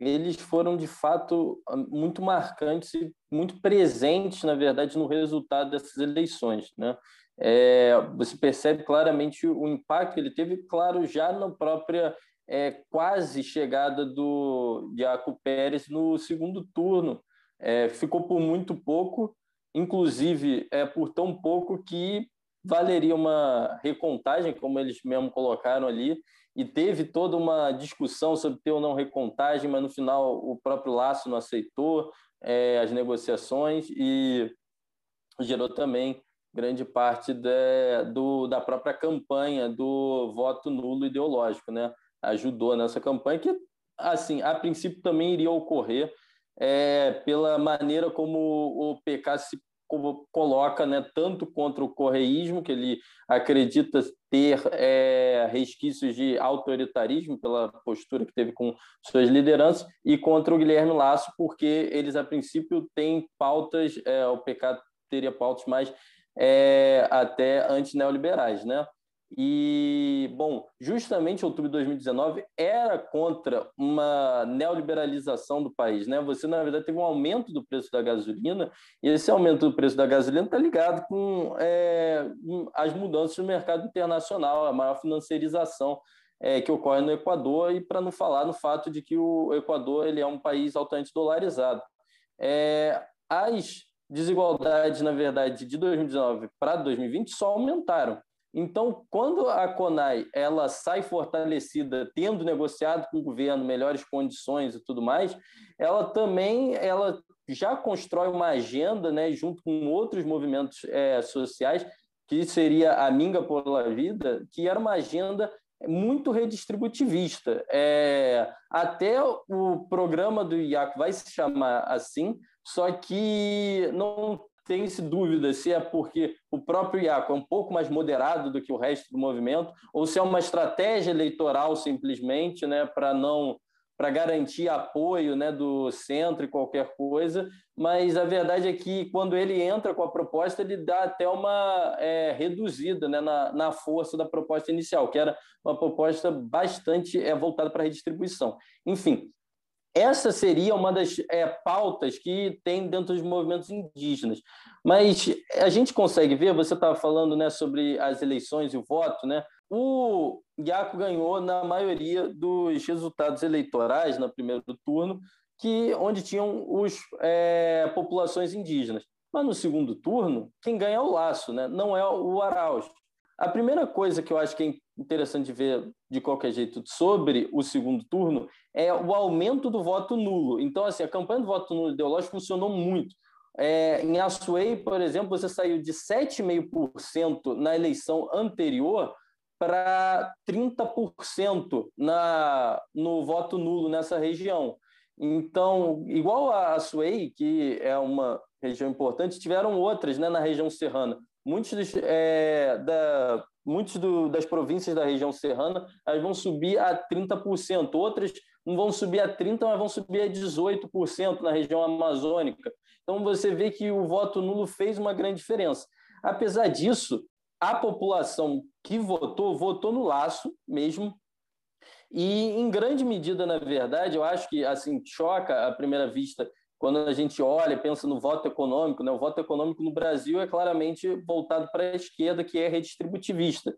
eles foram de fato muito marcantes e muito presentes, na verdade, no resultado dessas eleições. Né? É, você percebe claramente o impacto que ele teve, claro, já na própria é, quase chegada do Diaco Pérez no segundo turno. É, ficou por muito pouco, inclusive é por tão pouco que valeria uma recontagem, como eles mesmo colocaram ali, e teve toda uma discussão sobre ter ou não recontagem, mas no final o próprio Laço não aceitou é, as negociações e gerou também grande parte de, do, da própria campanha do voto nulo ideológico, né? Ajudou nessa campanha que, assim, a princípio também iria ocorrer é, pela maneira como o PK se coloca né, tanto contra o correísmo, que ele acredita ter é, resquícios de autoritarismo pela postura que teve com suas lideranças, e contra o Guilherme Lasso, porque eles, a princípio, têm pautas, é, o PK teria pautas mais é, até antineoliberais, né? E, bom, justamente outubro de 2019 era contra uma neoliberalização do país, né? Você, na verdade, teve um aumento do preço da gasolina, e esse aumento do preço da gasolina está ligado com é, as mudanças no mercado internacional, a maior financiarização é, que ocorre no Equador, e para não falar no fato de que o Equador ele é um país altamente dolarizado. É, as desigualdades, na verdade, de 2019 para 2020 só aumentaram. Então, quando a CONAI ela sai fortalecida, tendo negociado com o governo melhores condições e tudo mais, ela também ela já constrói uma agenda, né, junto com outros movimentos é, sociais, que seria a Minga por la Vida, que era uma agenda muito redistributivista. É, até o programa do IAC vai se chamar assim, só que não tem-se dúvida se é porque o próprio Iaco é um pouco mais moderado do que o resto do movimento, ou se é uma estratégia eleitoral simplesmente, né, para não para garantir apoio né, do centro e qualquer coisa, mas a verdade é que quando ele entra com a proposta, ele dá até uma é, reduzida né, na, na força da proposta inicial, que era uma proposta bastante é, voltada para a redistribuição. Enfim, essa seria uma das é, pautas que tem dentro dos movimentos indígenas. Mas a gente consegue ver, você estava falando né, sobre as eleições e o voto, né? O Iaco ganhou na maioria dos resultados eleitorais no primeiro turno, que onde tinham os é, populações indígenas. Mas no segundo turno, quem ganha é o Laço, né? não é o Arauz. A primeira coisa que eu acho que é interessante ver de qualquer jeito sobre o segundo turno é o aumento do voto nulo. Então, assim, a campanha do voto nulo ideológico funcionou muito. É, em Açuei, por exemplo, você saiu de 7,5% na eleição anterior para 30% na, no voto nulo nessa região. Então, igual a Açuei, que é uma região importante, tiveram outras né, na região serrana muitos, dos, é, da, muitos do, das províncias da região serrana elas vão subir a 30%, outras não vão subir a 30%, mas vão subir a 18% na região amazônica. Então você vê que o voto nulo fez uma grande diferença. Apesar disso, a população que votou, votou no laço mesmo, e em grande medida, na verdade, eu acho que assim choca à primeira vista quando a gente olha, pensa no voto econômico, né? o voto econômico no Brasil é claramente voltado para a esquerda, que é redistributivista.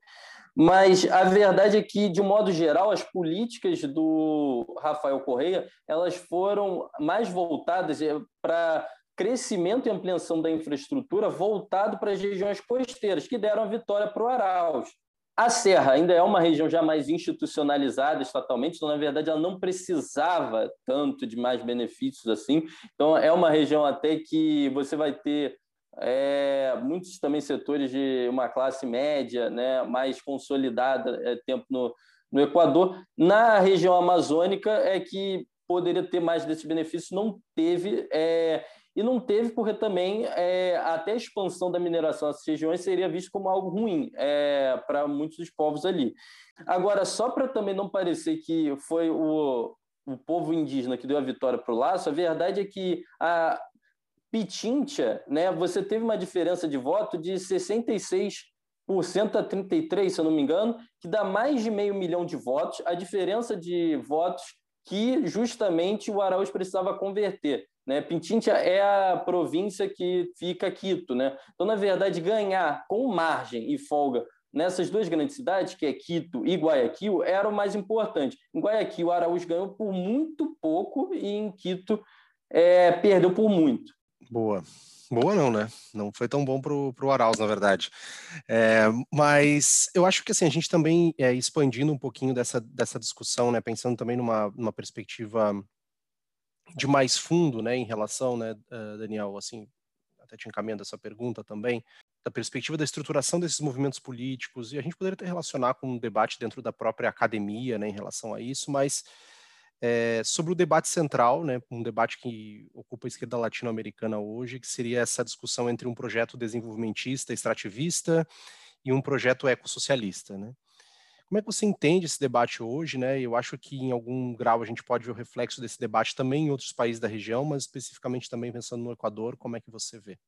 Mas a verdade é que, de um modo geral, as políticas do Rafael Correia elas foram mais voltadas eh, para crescimento e ampliação da infraestrutura voltado para as regiões costeiras, que deram a vitória para o Arauz. A Serra ainda é uma região já mais institucionalizada estatalmente, então, na verdade, ela não precisava tanto de mais benefícios assim. Então, é uma região até que você vai ter é, muitos também setores de uma classe média né, mais consolidada é, tempo no, no Equador. Na região amazônica é que poderia ter mais desses benefícios, não teve. É, e não teve porque também é, até a expansão da mineração nessas regiões seria visto como algo ruim é, para muitos dos povos ali. Agora, só para também não parecer que foi o, o povo indígena que deu a vitória para o Laço, a verdade é que a Pitincha, né, você teve uma diferença de voto de 66% a 33%, se eu não me engano, que dá mais de meio milhão de votos. A diferença de votos que justamente o Araújo precisava converter. Né? É a província que fica Quito. Né? Então, na verdade, ganhar com margem e folga nessas duas grandes cidades, que é Quito e Guayaquil, era o mais importante. Em Guayaquil, o Araújo ganhou por muito pouco e em Quito é, perdeu por muito. Boa. Boa não, né? Não foi tão bom para o Arauz, na verdade. É, mas eu acho que assim, a gente também, é, expandindo um pouquinho dessa, dessa discussão, né, pensando também numa, numa perspectiva de mais fundo, né, em relação, né, uh, Daniel, assim, até te encaminhando essa pergunta também, da perspectiva da estruturação desses movimentos políticos, e a gente poderia até relacionar com um debate dentro da própria academia, né, em relação a isso, mas é, sobre o debate central, né, um debate que ocupa a esquerda latino-americana hoje, que seria essa discussão entre um projeto desenvolvimentista, extrativista, e um projeto ecossocialista, né? Como é que você entende esse debate hoje, né? Eu acho que em algum grau a gente pode ver o reflexo desse debate também em outros países da região, mas especificamente também pensando no Equador, como é que você vê?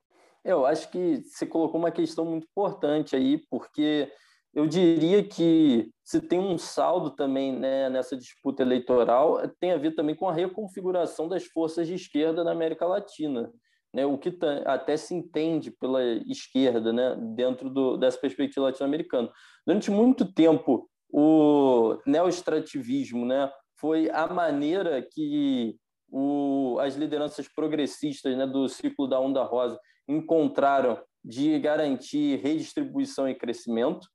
Eu acho que você colocou uma questão muito importante aí, porque eu diria que se tem um saldo também né, nessa disputa eleitoral, tem a ver também com a reconfiguração das forças de esquerda na América Latina. Né, o que até se entende pela esquerda né, dentro do, dessa perspectiva latino-americana. Durante muito tempo, o neoestrativismo né, foi a maneira que o, as lideranças progressistas né, do ciclo da Onda Rosa encontraram de garantir redistribuição e crescimento.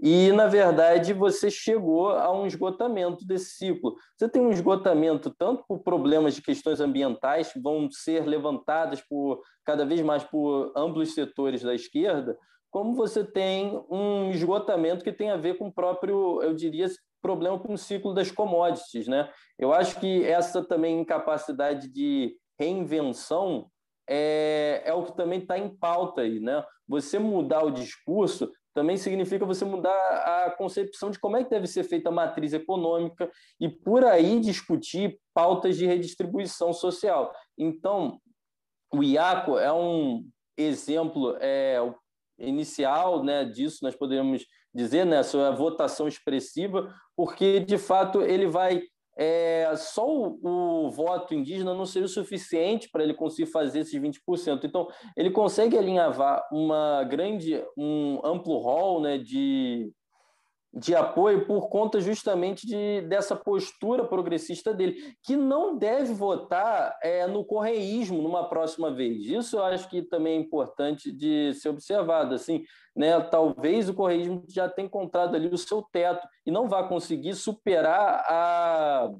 E, na verdade, você chegou a um esgotamento desse ciclo. Você tem um esgotamento tanto por problemas de questões ambientais, que vão ser levantadas por cada vez mais por amplos setores da esquerda, como você tem um esgotamento que tem a ver com o próprio, eu diria, problema com o ciclo das commodities. Né? Eu acho que essa também incapacidade de reinvenção é, é o que também está em pauta aí. Né? Você mudar o discurso também significa você mudar a concepção de como é que deve ser feita a matriz econômica e por aí discutir pautas de redistribuição social. Então, o IACO é um exemplo é, inicial né, disso, nós poderíamos dizer, né, sua votação expressiva, porque, de fato, ele vai é, só o, o, voto indígena não seria o suficiente para ele conseguir fazer esses 20%. Então, ele consegue alinhavar uma grande, um amplo rol né, de, de apoio por conta justamente de, dessa postura progressista dele, que não deve votar é, no correísmo numa próxima vez. Isso eu acho que também é importante de ser observado. Assim, né, talvez o correísmo já tenha encontrado ali o seu teto e não vá conseguir superar a.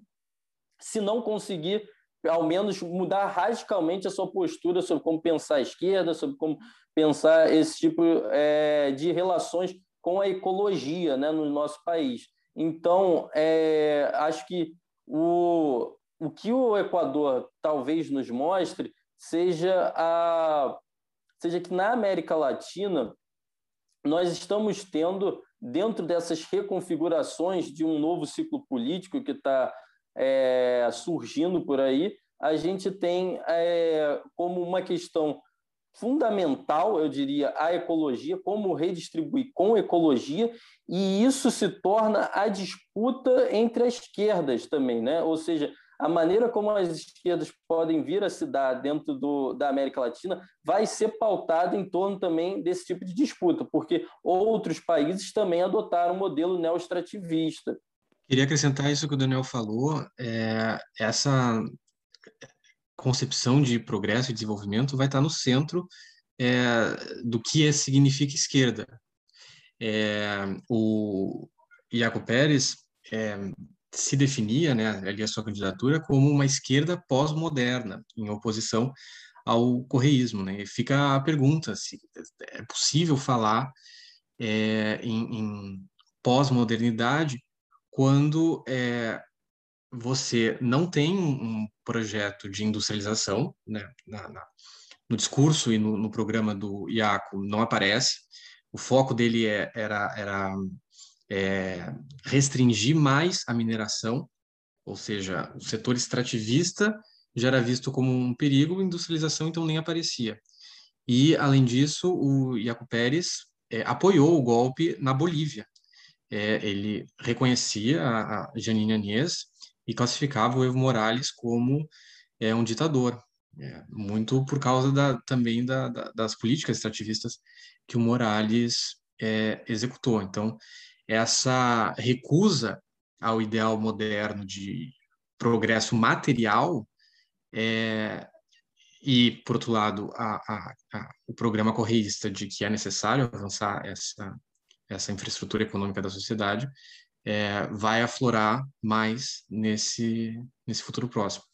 Se não conseguir ao menos mudar radicalmente a sua postura sobre como pensar a esquerda, sobre como pensar esse tipo é, de relações com a ecologia né, no nosso país. Então, é, acho que o, o que o Equador talvez nos mostre seja, a, seja que na América Latina nós estamos tendo, dentro dessas reconfigurações de um novo ciclo político que está é, surgindo por aí, a gente tem é, como uma questão fundamental, eu diria, a ecologia, como redistribuir com ecologia, e isso se torna a disputa entre as esquerdas também, né? Ou seja, a maneira como as esquerdas podem vir a se dar dentro do, da América Latina vai ser pautada em torno também desse tipo de disputa, porque outros países também adotaram o modelo neoestrativista. Queria acrescentar isso que o Daniel falou, é, essa concepção de progresso e desenvolvimento vai estar no centro é, do que é, significa esquerda. É, o Iaco Pérez é, se definia, né, ali a sua candidatura, como uma esquerda pós-moderna, em oposição ao correísmo. Né? E fica a pergunta se é possível falar é, em, em pós-modernidade quando é, você não tem um projeto de industrialização, né, na, na, no discurso e no, no, programa do IACO não aparece, o foco dele é, era, era é, restringir mais a mineração, ou seja, o setor extrativista já era visto como um perigo, industrialização então nem aparecia. E, além disso, o Iaco Pérez é, apoiou o golpe na Bolívia. É, ele reconhecia a, a Janine Anhes e classificava o Evo Morales como é, um ditador, é, muito por causa da, também da, da, das políticas extrativistas que o Morales é, executou. Então, essa recusa ao ideal moderno de progresso material é, e, por outro lado, a, a, a, o programa correísta de que é necessário avançar essa, essa infraestrutura econômica da sociedade é, vai aflorar mais nesse, nesse futuro próximo.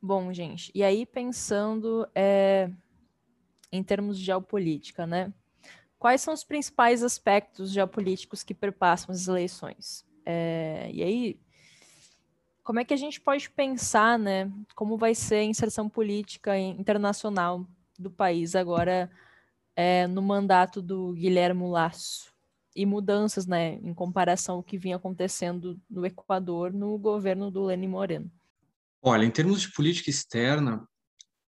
Bom, gente, e aí pensando é, em termos de geopolítica, né? Quais são os principais aspectos geopolíticos que perpassam as eleições? É, e aí, como é que a gente pode pensar, né? Como vai ser a inserção política internacional do país agora é, no mandato do Guilherme Lasso? E mudanças, né, em comparação ao que vinha acontecendo no Equador no governo do Lenin Moreno. Olha, em termos de política externa,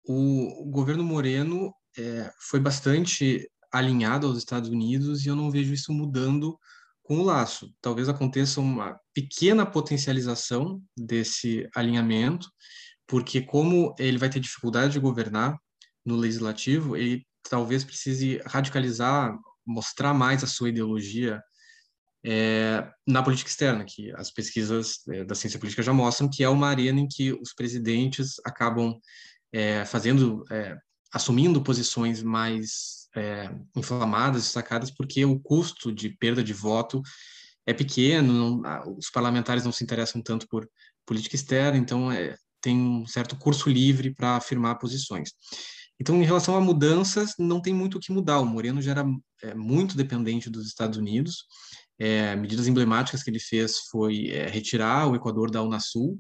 o, o governo Moreno é, foi bastante alinhado aos Estados Unidos e eu não vejo isso mudando com o laço. Talvez aconteça uma pequena potencialização desse alinhamento, porque como ele vai ter dificuldade de governar no legislativo, ele talvez precise radicalizar, mostrar mais a sua ideologia é, na política externa, que as pesquisas é, da ciência política já mostram que é uma arena em que os presidentes acabam é, fazendo, é, assumindo posições mais é, inflamadas, destacadas, porque o custo de perda de voto é pequeno, não, os parlamentares não se interessam tanto por política externa, então é, tem um certo curso livre para afirmar posições. Então, em relação a mudanças, não tem muito o que mudar. O Moreno já era é, muito dependente dos Estados Unidos é, medidas emblemáticas que ele fez foi é, retirar o Equador da Unasul,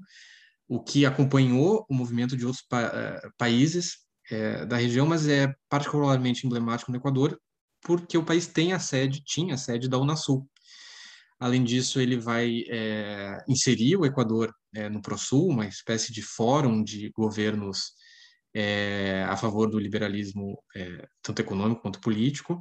o que acompanhou o movimento de outros pa é, países é, da região, mas é particularmente emblemático no Equador, porque o país tem a sede, tinha a sede da Unasul. Além disso, ele vai é, inserir o Equador no ProSul, uma espécie de fórum de governos a favor do liberalismo, tanto econômico quanto político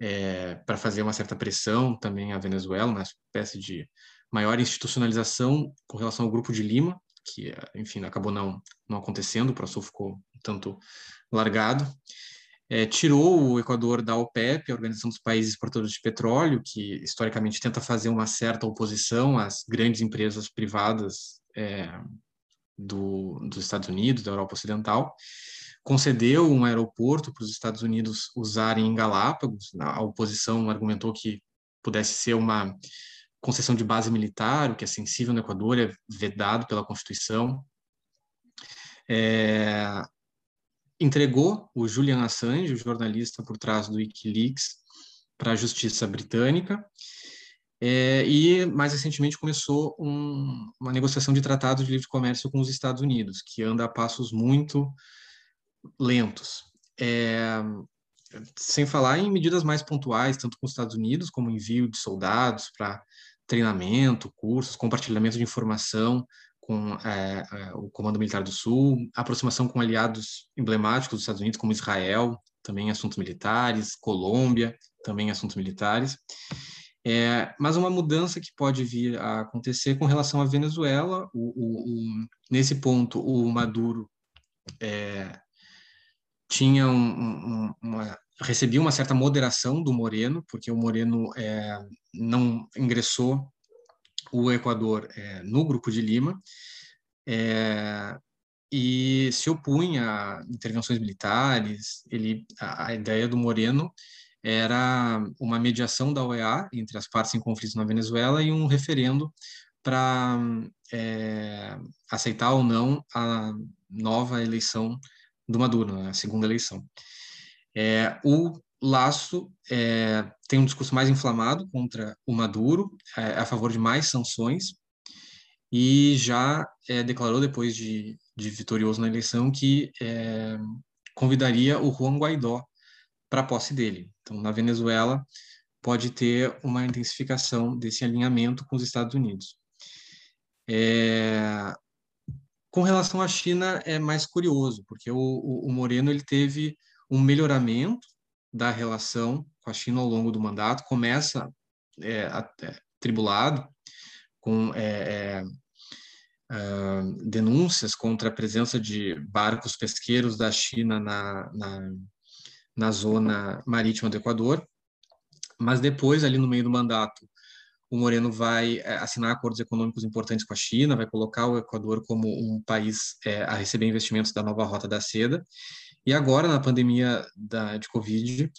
é, para fazer uma certa pressão também à Venezuela, uma espécie de maior institucionalização com relação ao Grupo de Lima, que, enfim, acabou não, não acontecendo, o ProSul ficou um tanto largado. É, tirou o Equador da OPEP, a Organização dos Países Exportadores de Petróleo, que historicamente tenta fazer uma certa oposição às grandes empresas privadas é, do, dos Estados Unidos, da Europa Ocidental concedeu um aeroporto para os Estados Unidos usarem em Galápagos. A oposição argumentou que pudesse ser uma concessão de base militar, o que é sensível no Equador, é vedado pela Constituição. É, entregou o Julian Assange, o jornalista por trás do WikiLeaks, para a justiça britânica. É, e, mais recentemente, começou um, uma negociação de tratado de livre comércio com os Estados Unidos, que anda a passos muito lentos. É, sem falar em medidas mais pontuais, tanto com os Estados Unidos, como envio de soldados para treinamento, cursos, compartilhamento de informação com é, é, o Comando Militar do Sul, aproximação com aliados emblemáticos dos Estados Unidos, como Israel, também assuntos militares, Colômbia, também assuntos militares. É, mas uma mudança que pode vir a acontecer com relação à Venezuela, o, o, o, nesse ponto o Maduro é, tinha um, um, uma recebia uma certa moderação do Moreno, porque o Moreno é, não ingressou o Equador é, no Grupo de Lima é, e se opunha a intervenções militares. Ele, a, a, ideia do Moreno era uma mediação da OEA entre as partes em conflito na Venezuela e um referendo para é, aceitar ou não a nova eleição do Maduro, né, segunda eleição. É, o Laço é, tem um discurso mais inflamado contra o Maduro, é, a favor de mais sanções, e já é, declarou, depois de, de, vitorioso na eleição, que é, convidaria o Juan Guaidó para a posse dele. Então, na Venezuela, pode ter uma intensificação desse alinhamento com os Estados Unidos. É, com relação à China é mais curioso, porque o, o, Moreno ele teve um melhoramento da relação com a China ao longo do mandato, começa é, até, tribulado, com, é, é, uh, denúncias contra a presença de barcos pesqueiros da China na, na, na zona marítima do Equador, mas depois, ali no meio do mandato, o Moreno vai é, assinar acordos econômicos importantes com a China, vai colocar o Equador como um país é, a receber investimentos da nova Rota da Seda. E agora, na pandemia da, de Covid,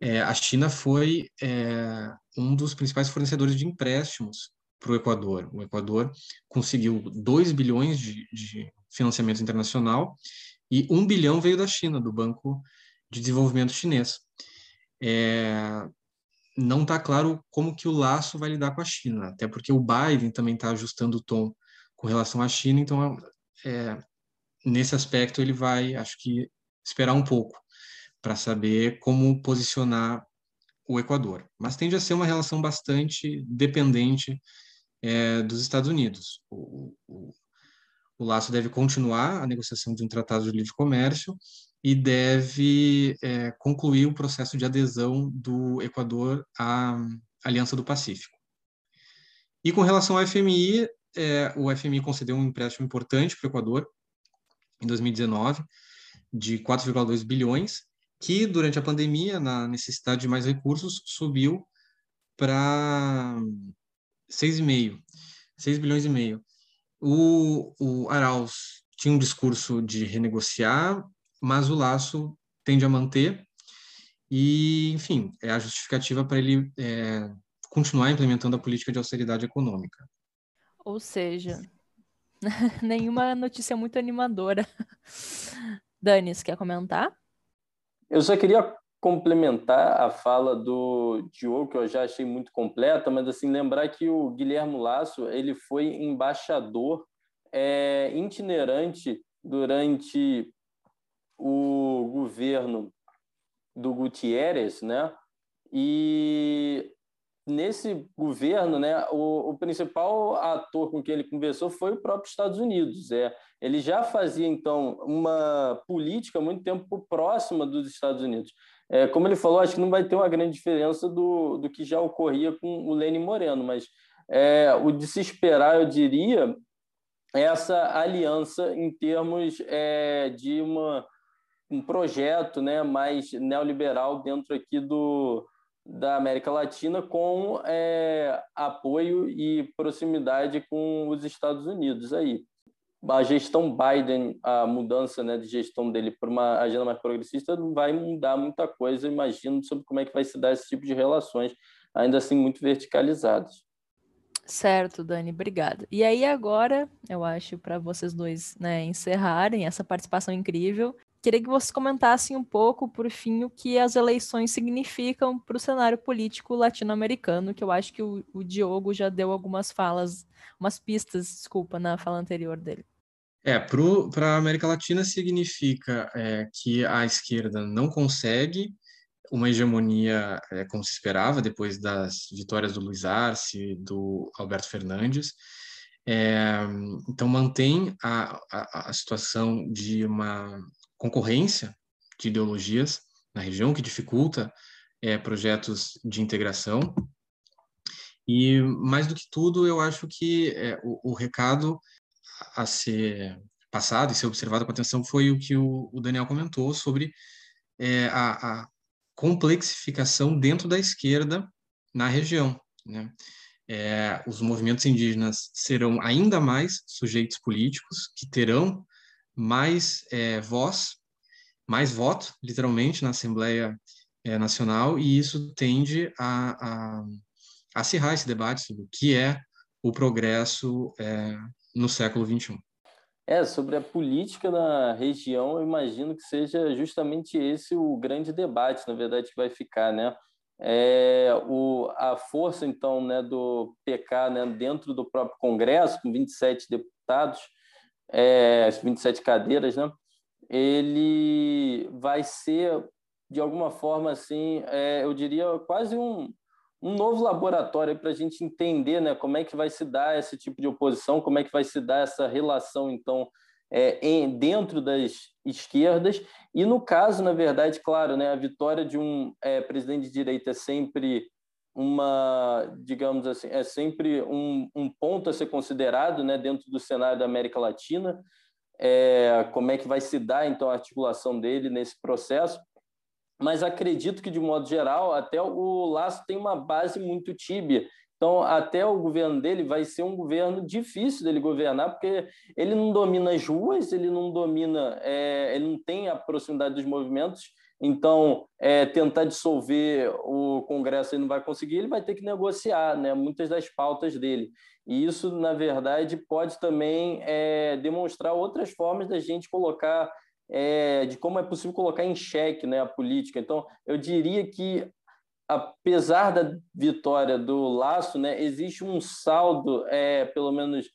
é, a China foi é, um dos principais fornecedores de empréstimos para o Equador. O Equador conseguiu 2 bilhões de, de financiamento internacional e 1 bilhão veio da China, do Banco de Desenvolvimento Chinês. É, não está claro como que o laço vai lidar com a China, até porque o Biden também está ajustando o tom com relação à China, então é, nesse aspecto ele vai, acho que, esperar um pouco para saber como posicionar o Equador. Mas tende a ser uma relação bastante dependente é, dos Estados Unidos. O, o, o laço deve continuar a negociação de um tratado de livre comércio e deve é, concluir o processo de adesão do Equador à Aliança do Pacífico. E com relação ao FMI, é, o FMI concedeu um empréstimo importante para o Equador em 2019, de 4,2 bilhões, que durante a pandemia, na necessidade de mais recursos, subiu para 6,5, 6 bilhões e meio. O, o Arauz tinha um discurso de renegociar mas o laço tende a manter e, enfim, é a justificativa para ele é, continuar implementando a política de austeridade econômica. Ou seja, nenhuma notícia muito animadora. Dani, você quer comentar? Eu só queria complementar a fala do Diogo, que eu já achei muito completa, mas assim lembrar que o Guilherme Lasso ele foi embaixador é, itinerante durante o governo do Gutierrez, né? E nesse governo, né, o, o, principal ator com quem ele conversou foi o próprio Estados Unidos. É, ele já fazia então uma política muito tempo próxima dos Estados Unidos. É, como ele falou, acho que não vai ter uma grande diferença do, do que já ocorria com o Lênin Moreno, mas é, o de se esperar, eu diria, é essa aliança em termos é, de uma um projeto né, mais neoliberal dentro aqui do, da América Latina com é, apoio e proximidade com os Estados Unidos aí. A gestão Biden, a mudança né, de gestão dele para uma agenda mais progressista não vai mudar muita coisa, imagino, sobre como é que vai se dar esse tipo de relações, ainda assim muito verticalizadas. Certo, Dani, obrigada. E aí agora, eu acho, para vocês dois né, encerrarem essa participação incrível, Queria que vocês comentassem um pouco, por fim, o que as eleições significam para o cenário político latino-americano, que eu acho que o, o Diogo já deu algumas falas, umas pistas, desculpa, na fala anterior dele. É, para a América Latina significa é, que a esquerda não consegue uma hegemonia é, como se esperava depois das vitórias do Luiz Arce, do Alberto Fernandes. É, então mantém a, a, a, situação de uma concorrência de ideologias na região, que dificulta é, projetos de integração. E, mais do que tudo, eu acho que é, o, o, recado a ser passado e ser observado com atenção foi o que o, o Daniel comentou sobre é, a, a, complexificação dentro da esquerda na região. Né? É, os movimentos indígenas serão ainda mais sujeitos políticos, que terão mais é, voz, mais voto, literalmente, na Assembleia é, Nacional, e isso tende a, a, a acirrar esse debate sobre o que é o progresso é, no século XXI. É, sobre a política na região, eu imagino que seja justamente esse o grande debate, na verdade, que vai ficar, né? É, o, a força, então, né, do PK né, dentro do próprio Congresso, com 27 deputados, é, as 27 cadeiras, né? ele vai ser, de alguma forma, assim, é, eu diria quase um, um novo laboratório para a gente entender né, como é que vai se dar esse tipo de oposição, como é que vai se dar essa relação, então, é, em, dentro das esquerdas. E no caso, na verdade, claro, né, a vitória de um é, presidente de direita é sempre uma, digamos assim, é sempre um, um ponto a ser considerado né, dentro do cenário da América Latina, é, como é que vai se dar, então, a articulação dele nesse processo, mas acredito que, de modo geral, até o Laço tem uma base muito tíbia, então, até o governo dele vai ser um governo difícil dele governar, porque ele não domina as ruas, ele não domina, é, ele não tem a proximidade dos movimentos, então, é, tentar dissolver o Congresso ele não vai conseguir, ele vai ter que negociar né, muitas das pautas dele. E isso, na verdade, pode também é, demonstrar outras formas da gente colocar, é, de como é possível colocar em xeque né, a política. Então, eu diria que, apesar da vitória do Laço, né, existe um saldo, é, pelo menos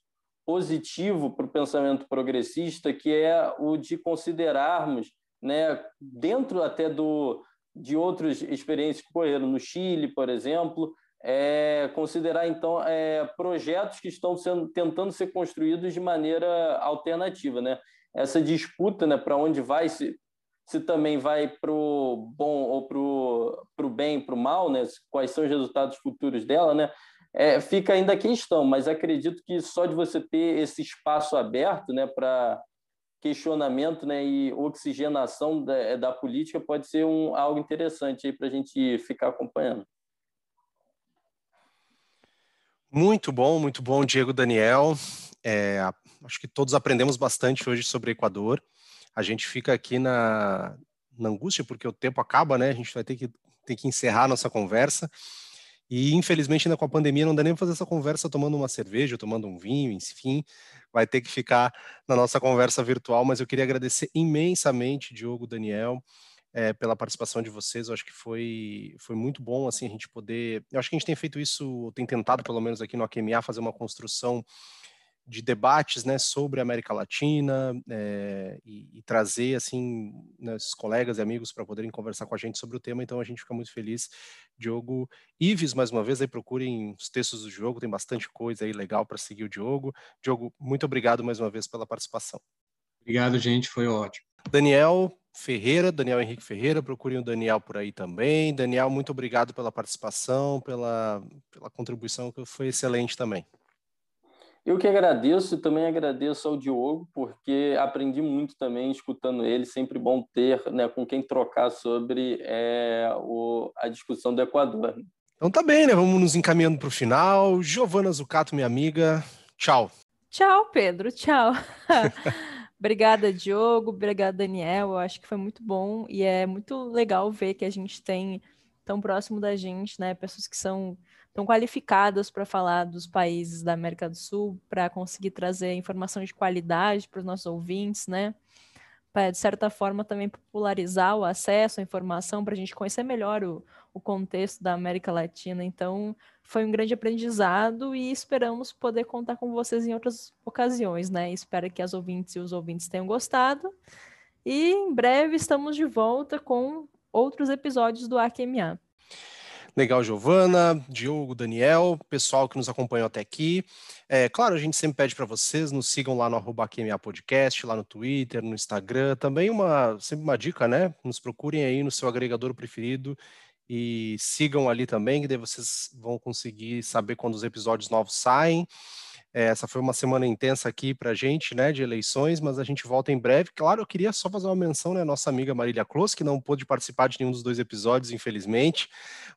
positivo para o pensamento progressista, que é o de considerarmos né, dentro até do, de outras experiências que ocorreram no Chile, por exemplo, é, considerar então é, projetos que estão sendo, tentando ser construídos de maneira alternativa, né? Essa disputa, né, para onde vai se, se também vai para o bom ou para o bem, para o mal, né? Quais são os resultados futuros dela, né? É, fica ainda a questão, mas acredito que só de você ter esse espaço aberto, né, para questionamento né, e oxigenação da, é, da política pode ser um, algo interessante para a gente ficar acompanhando. Muito bom, muito bom, Diego Daniel. É, acho que todos aprendemos bastante hoje sobre Equador. A gente fica aqui na, na angústia porque o tempo acaba, né? A gente vai ter que, ter que encerrar nossa conversa. E infelizmente ainda com a pandemia não dá nem para fazer essa conversa tomando uma cerveja, tomando um vinho, enfim, vai ter que ficar na nossa conversa virtual. Mas eu queria agradecer imensamente, Diogo, Daniel, é, pela participação de vocês. Eu acho que foi, foi muito bom assim a gente poder. Eu acho que a gente tem feito isso, tem tentado pelo menos aqui no AQMA fazer uma construção de debates né, sobre a América Latina é, e, e, trazer assim né, os colegas e amigos para poderem conversar com a gente sobre o tema. Então a gente fica muito feliz. Diogo Ives, mais uma vez, aí procurem os textos do Diogo, tem bastante coisa aí legal para seguir o Diogo. Diogo, muito obrigado mais uma vez pela participação. Obrigado, gente, foi ótimo. Daniel Ferreira, Daniel Henrique Ferreira, procurem o Daniel por aí também. Daniel, muito obrigado pela participação, pela, pela contribuição que foi excelente também. Eu que agradeço e também agradeço ao Diogo, porque aprendi muito também escutando ele. Sempre bom ter né, com quem trocar sobre é, o, a discussão do Equador. Então tá bem, né? Vamos nos encaminhando para o final. Giovana Zucato, minha amiga, tchau. Tchau, Pedro, tchau. Obrigada, Diogo. Obrigada, Daniel. Eu acho que foi muito bom e é muito legal ver que a gente tem tão próximo da gente, né? Pessoas que são tão qualificadas para falar dos países da América do Sul, para conseguir trazer informação de qualidade para os nossos ouvintes, né? Para, de certa forma, também popularizar o acesso à informação, para a gente conhecer melhor o, o contexto da América Latina. Então, foi um grande aprendizado e esperamos poder contar com vocês em outras ocasiões, né? Espero que as ouvintes e os ouvintes tenham gostado. E em breve estamos de volta com outros episódios do AQMA. Legal, Giovana, Diogo, Daniel, pessoal que nos acompanhou até aqui. É, claro, a gente sempre pede para vocês, nos sigam lá no arroba QMA Podcast, lá no Twitter, no Instagram. Também uma, sempre uma dica, né? Nos procurem aí no seu agregador preferido e sigam ali também, que daí vocês vão conseguir saber quando os episódios novos saem. É, essa foi uma semana intensa aqui para a gente, né, de eleições, mas a gente volta em breve. Claro, eu queria só fazer uma menção, né, nossa amiga Marília Close, que não pôde participar de nenhum dos dois episódios, infelizmente,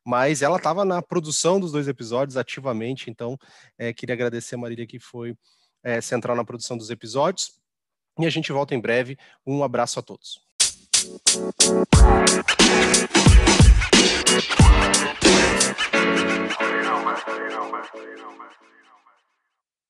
mas ela estava na produção dos dois episódios ativamente, então é, queria agradecer a Marília que foi é, central na produção dos episódios. E a gente volta em breve. Um abraço a todos. You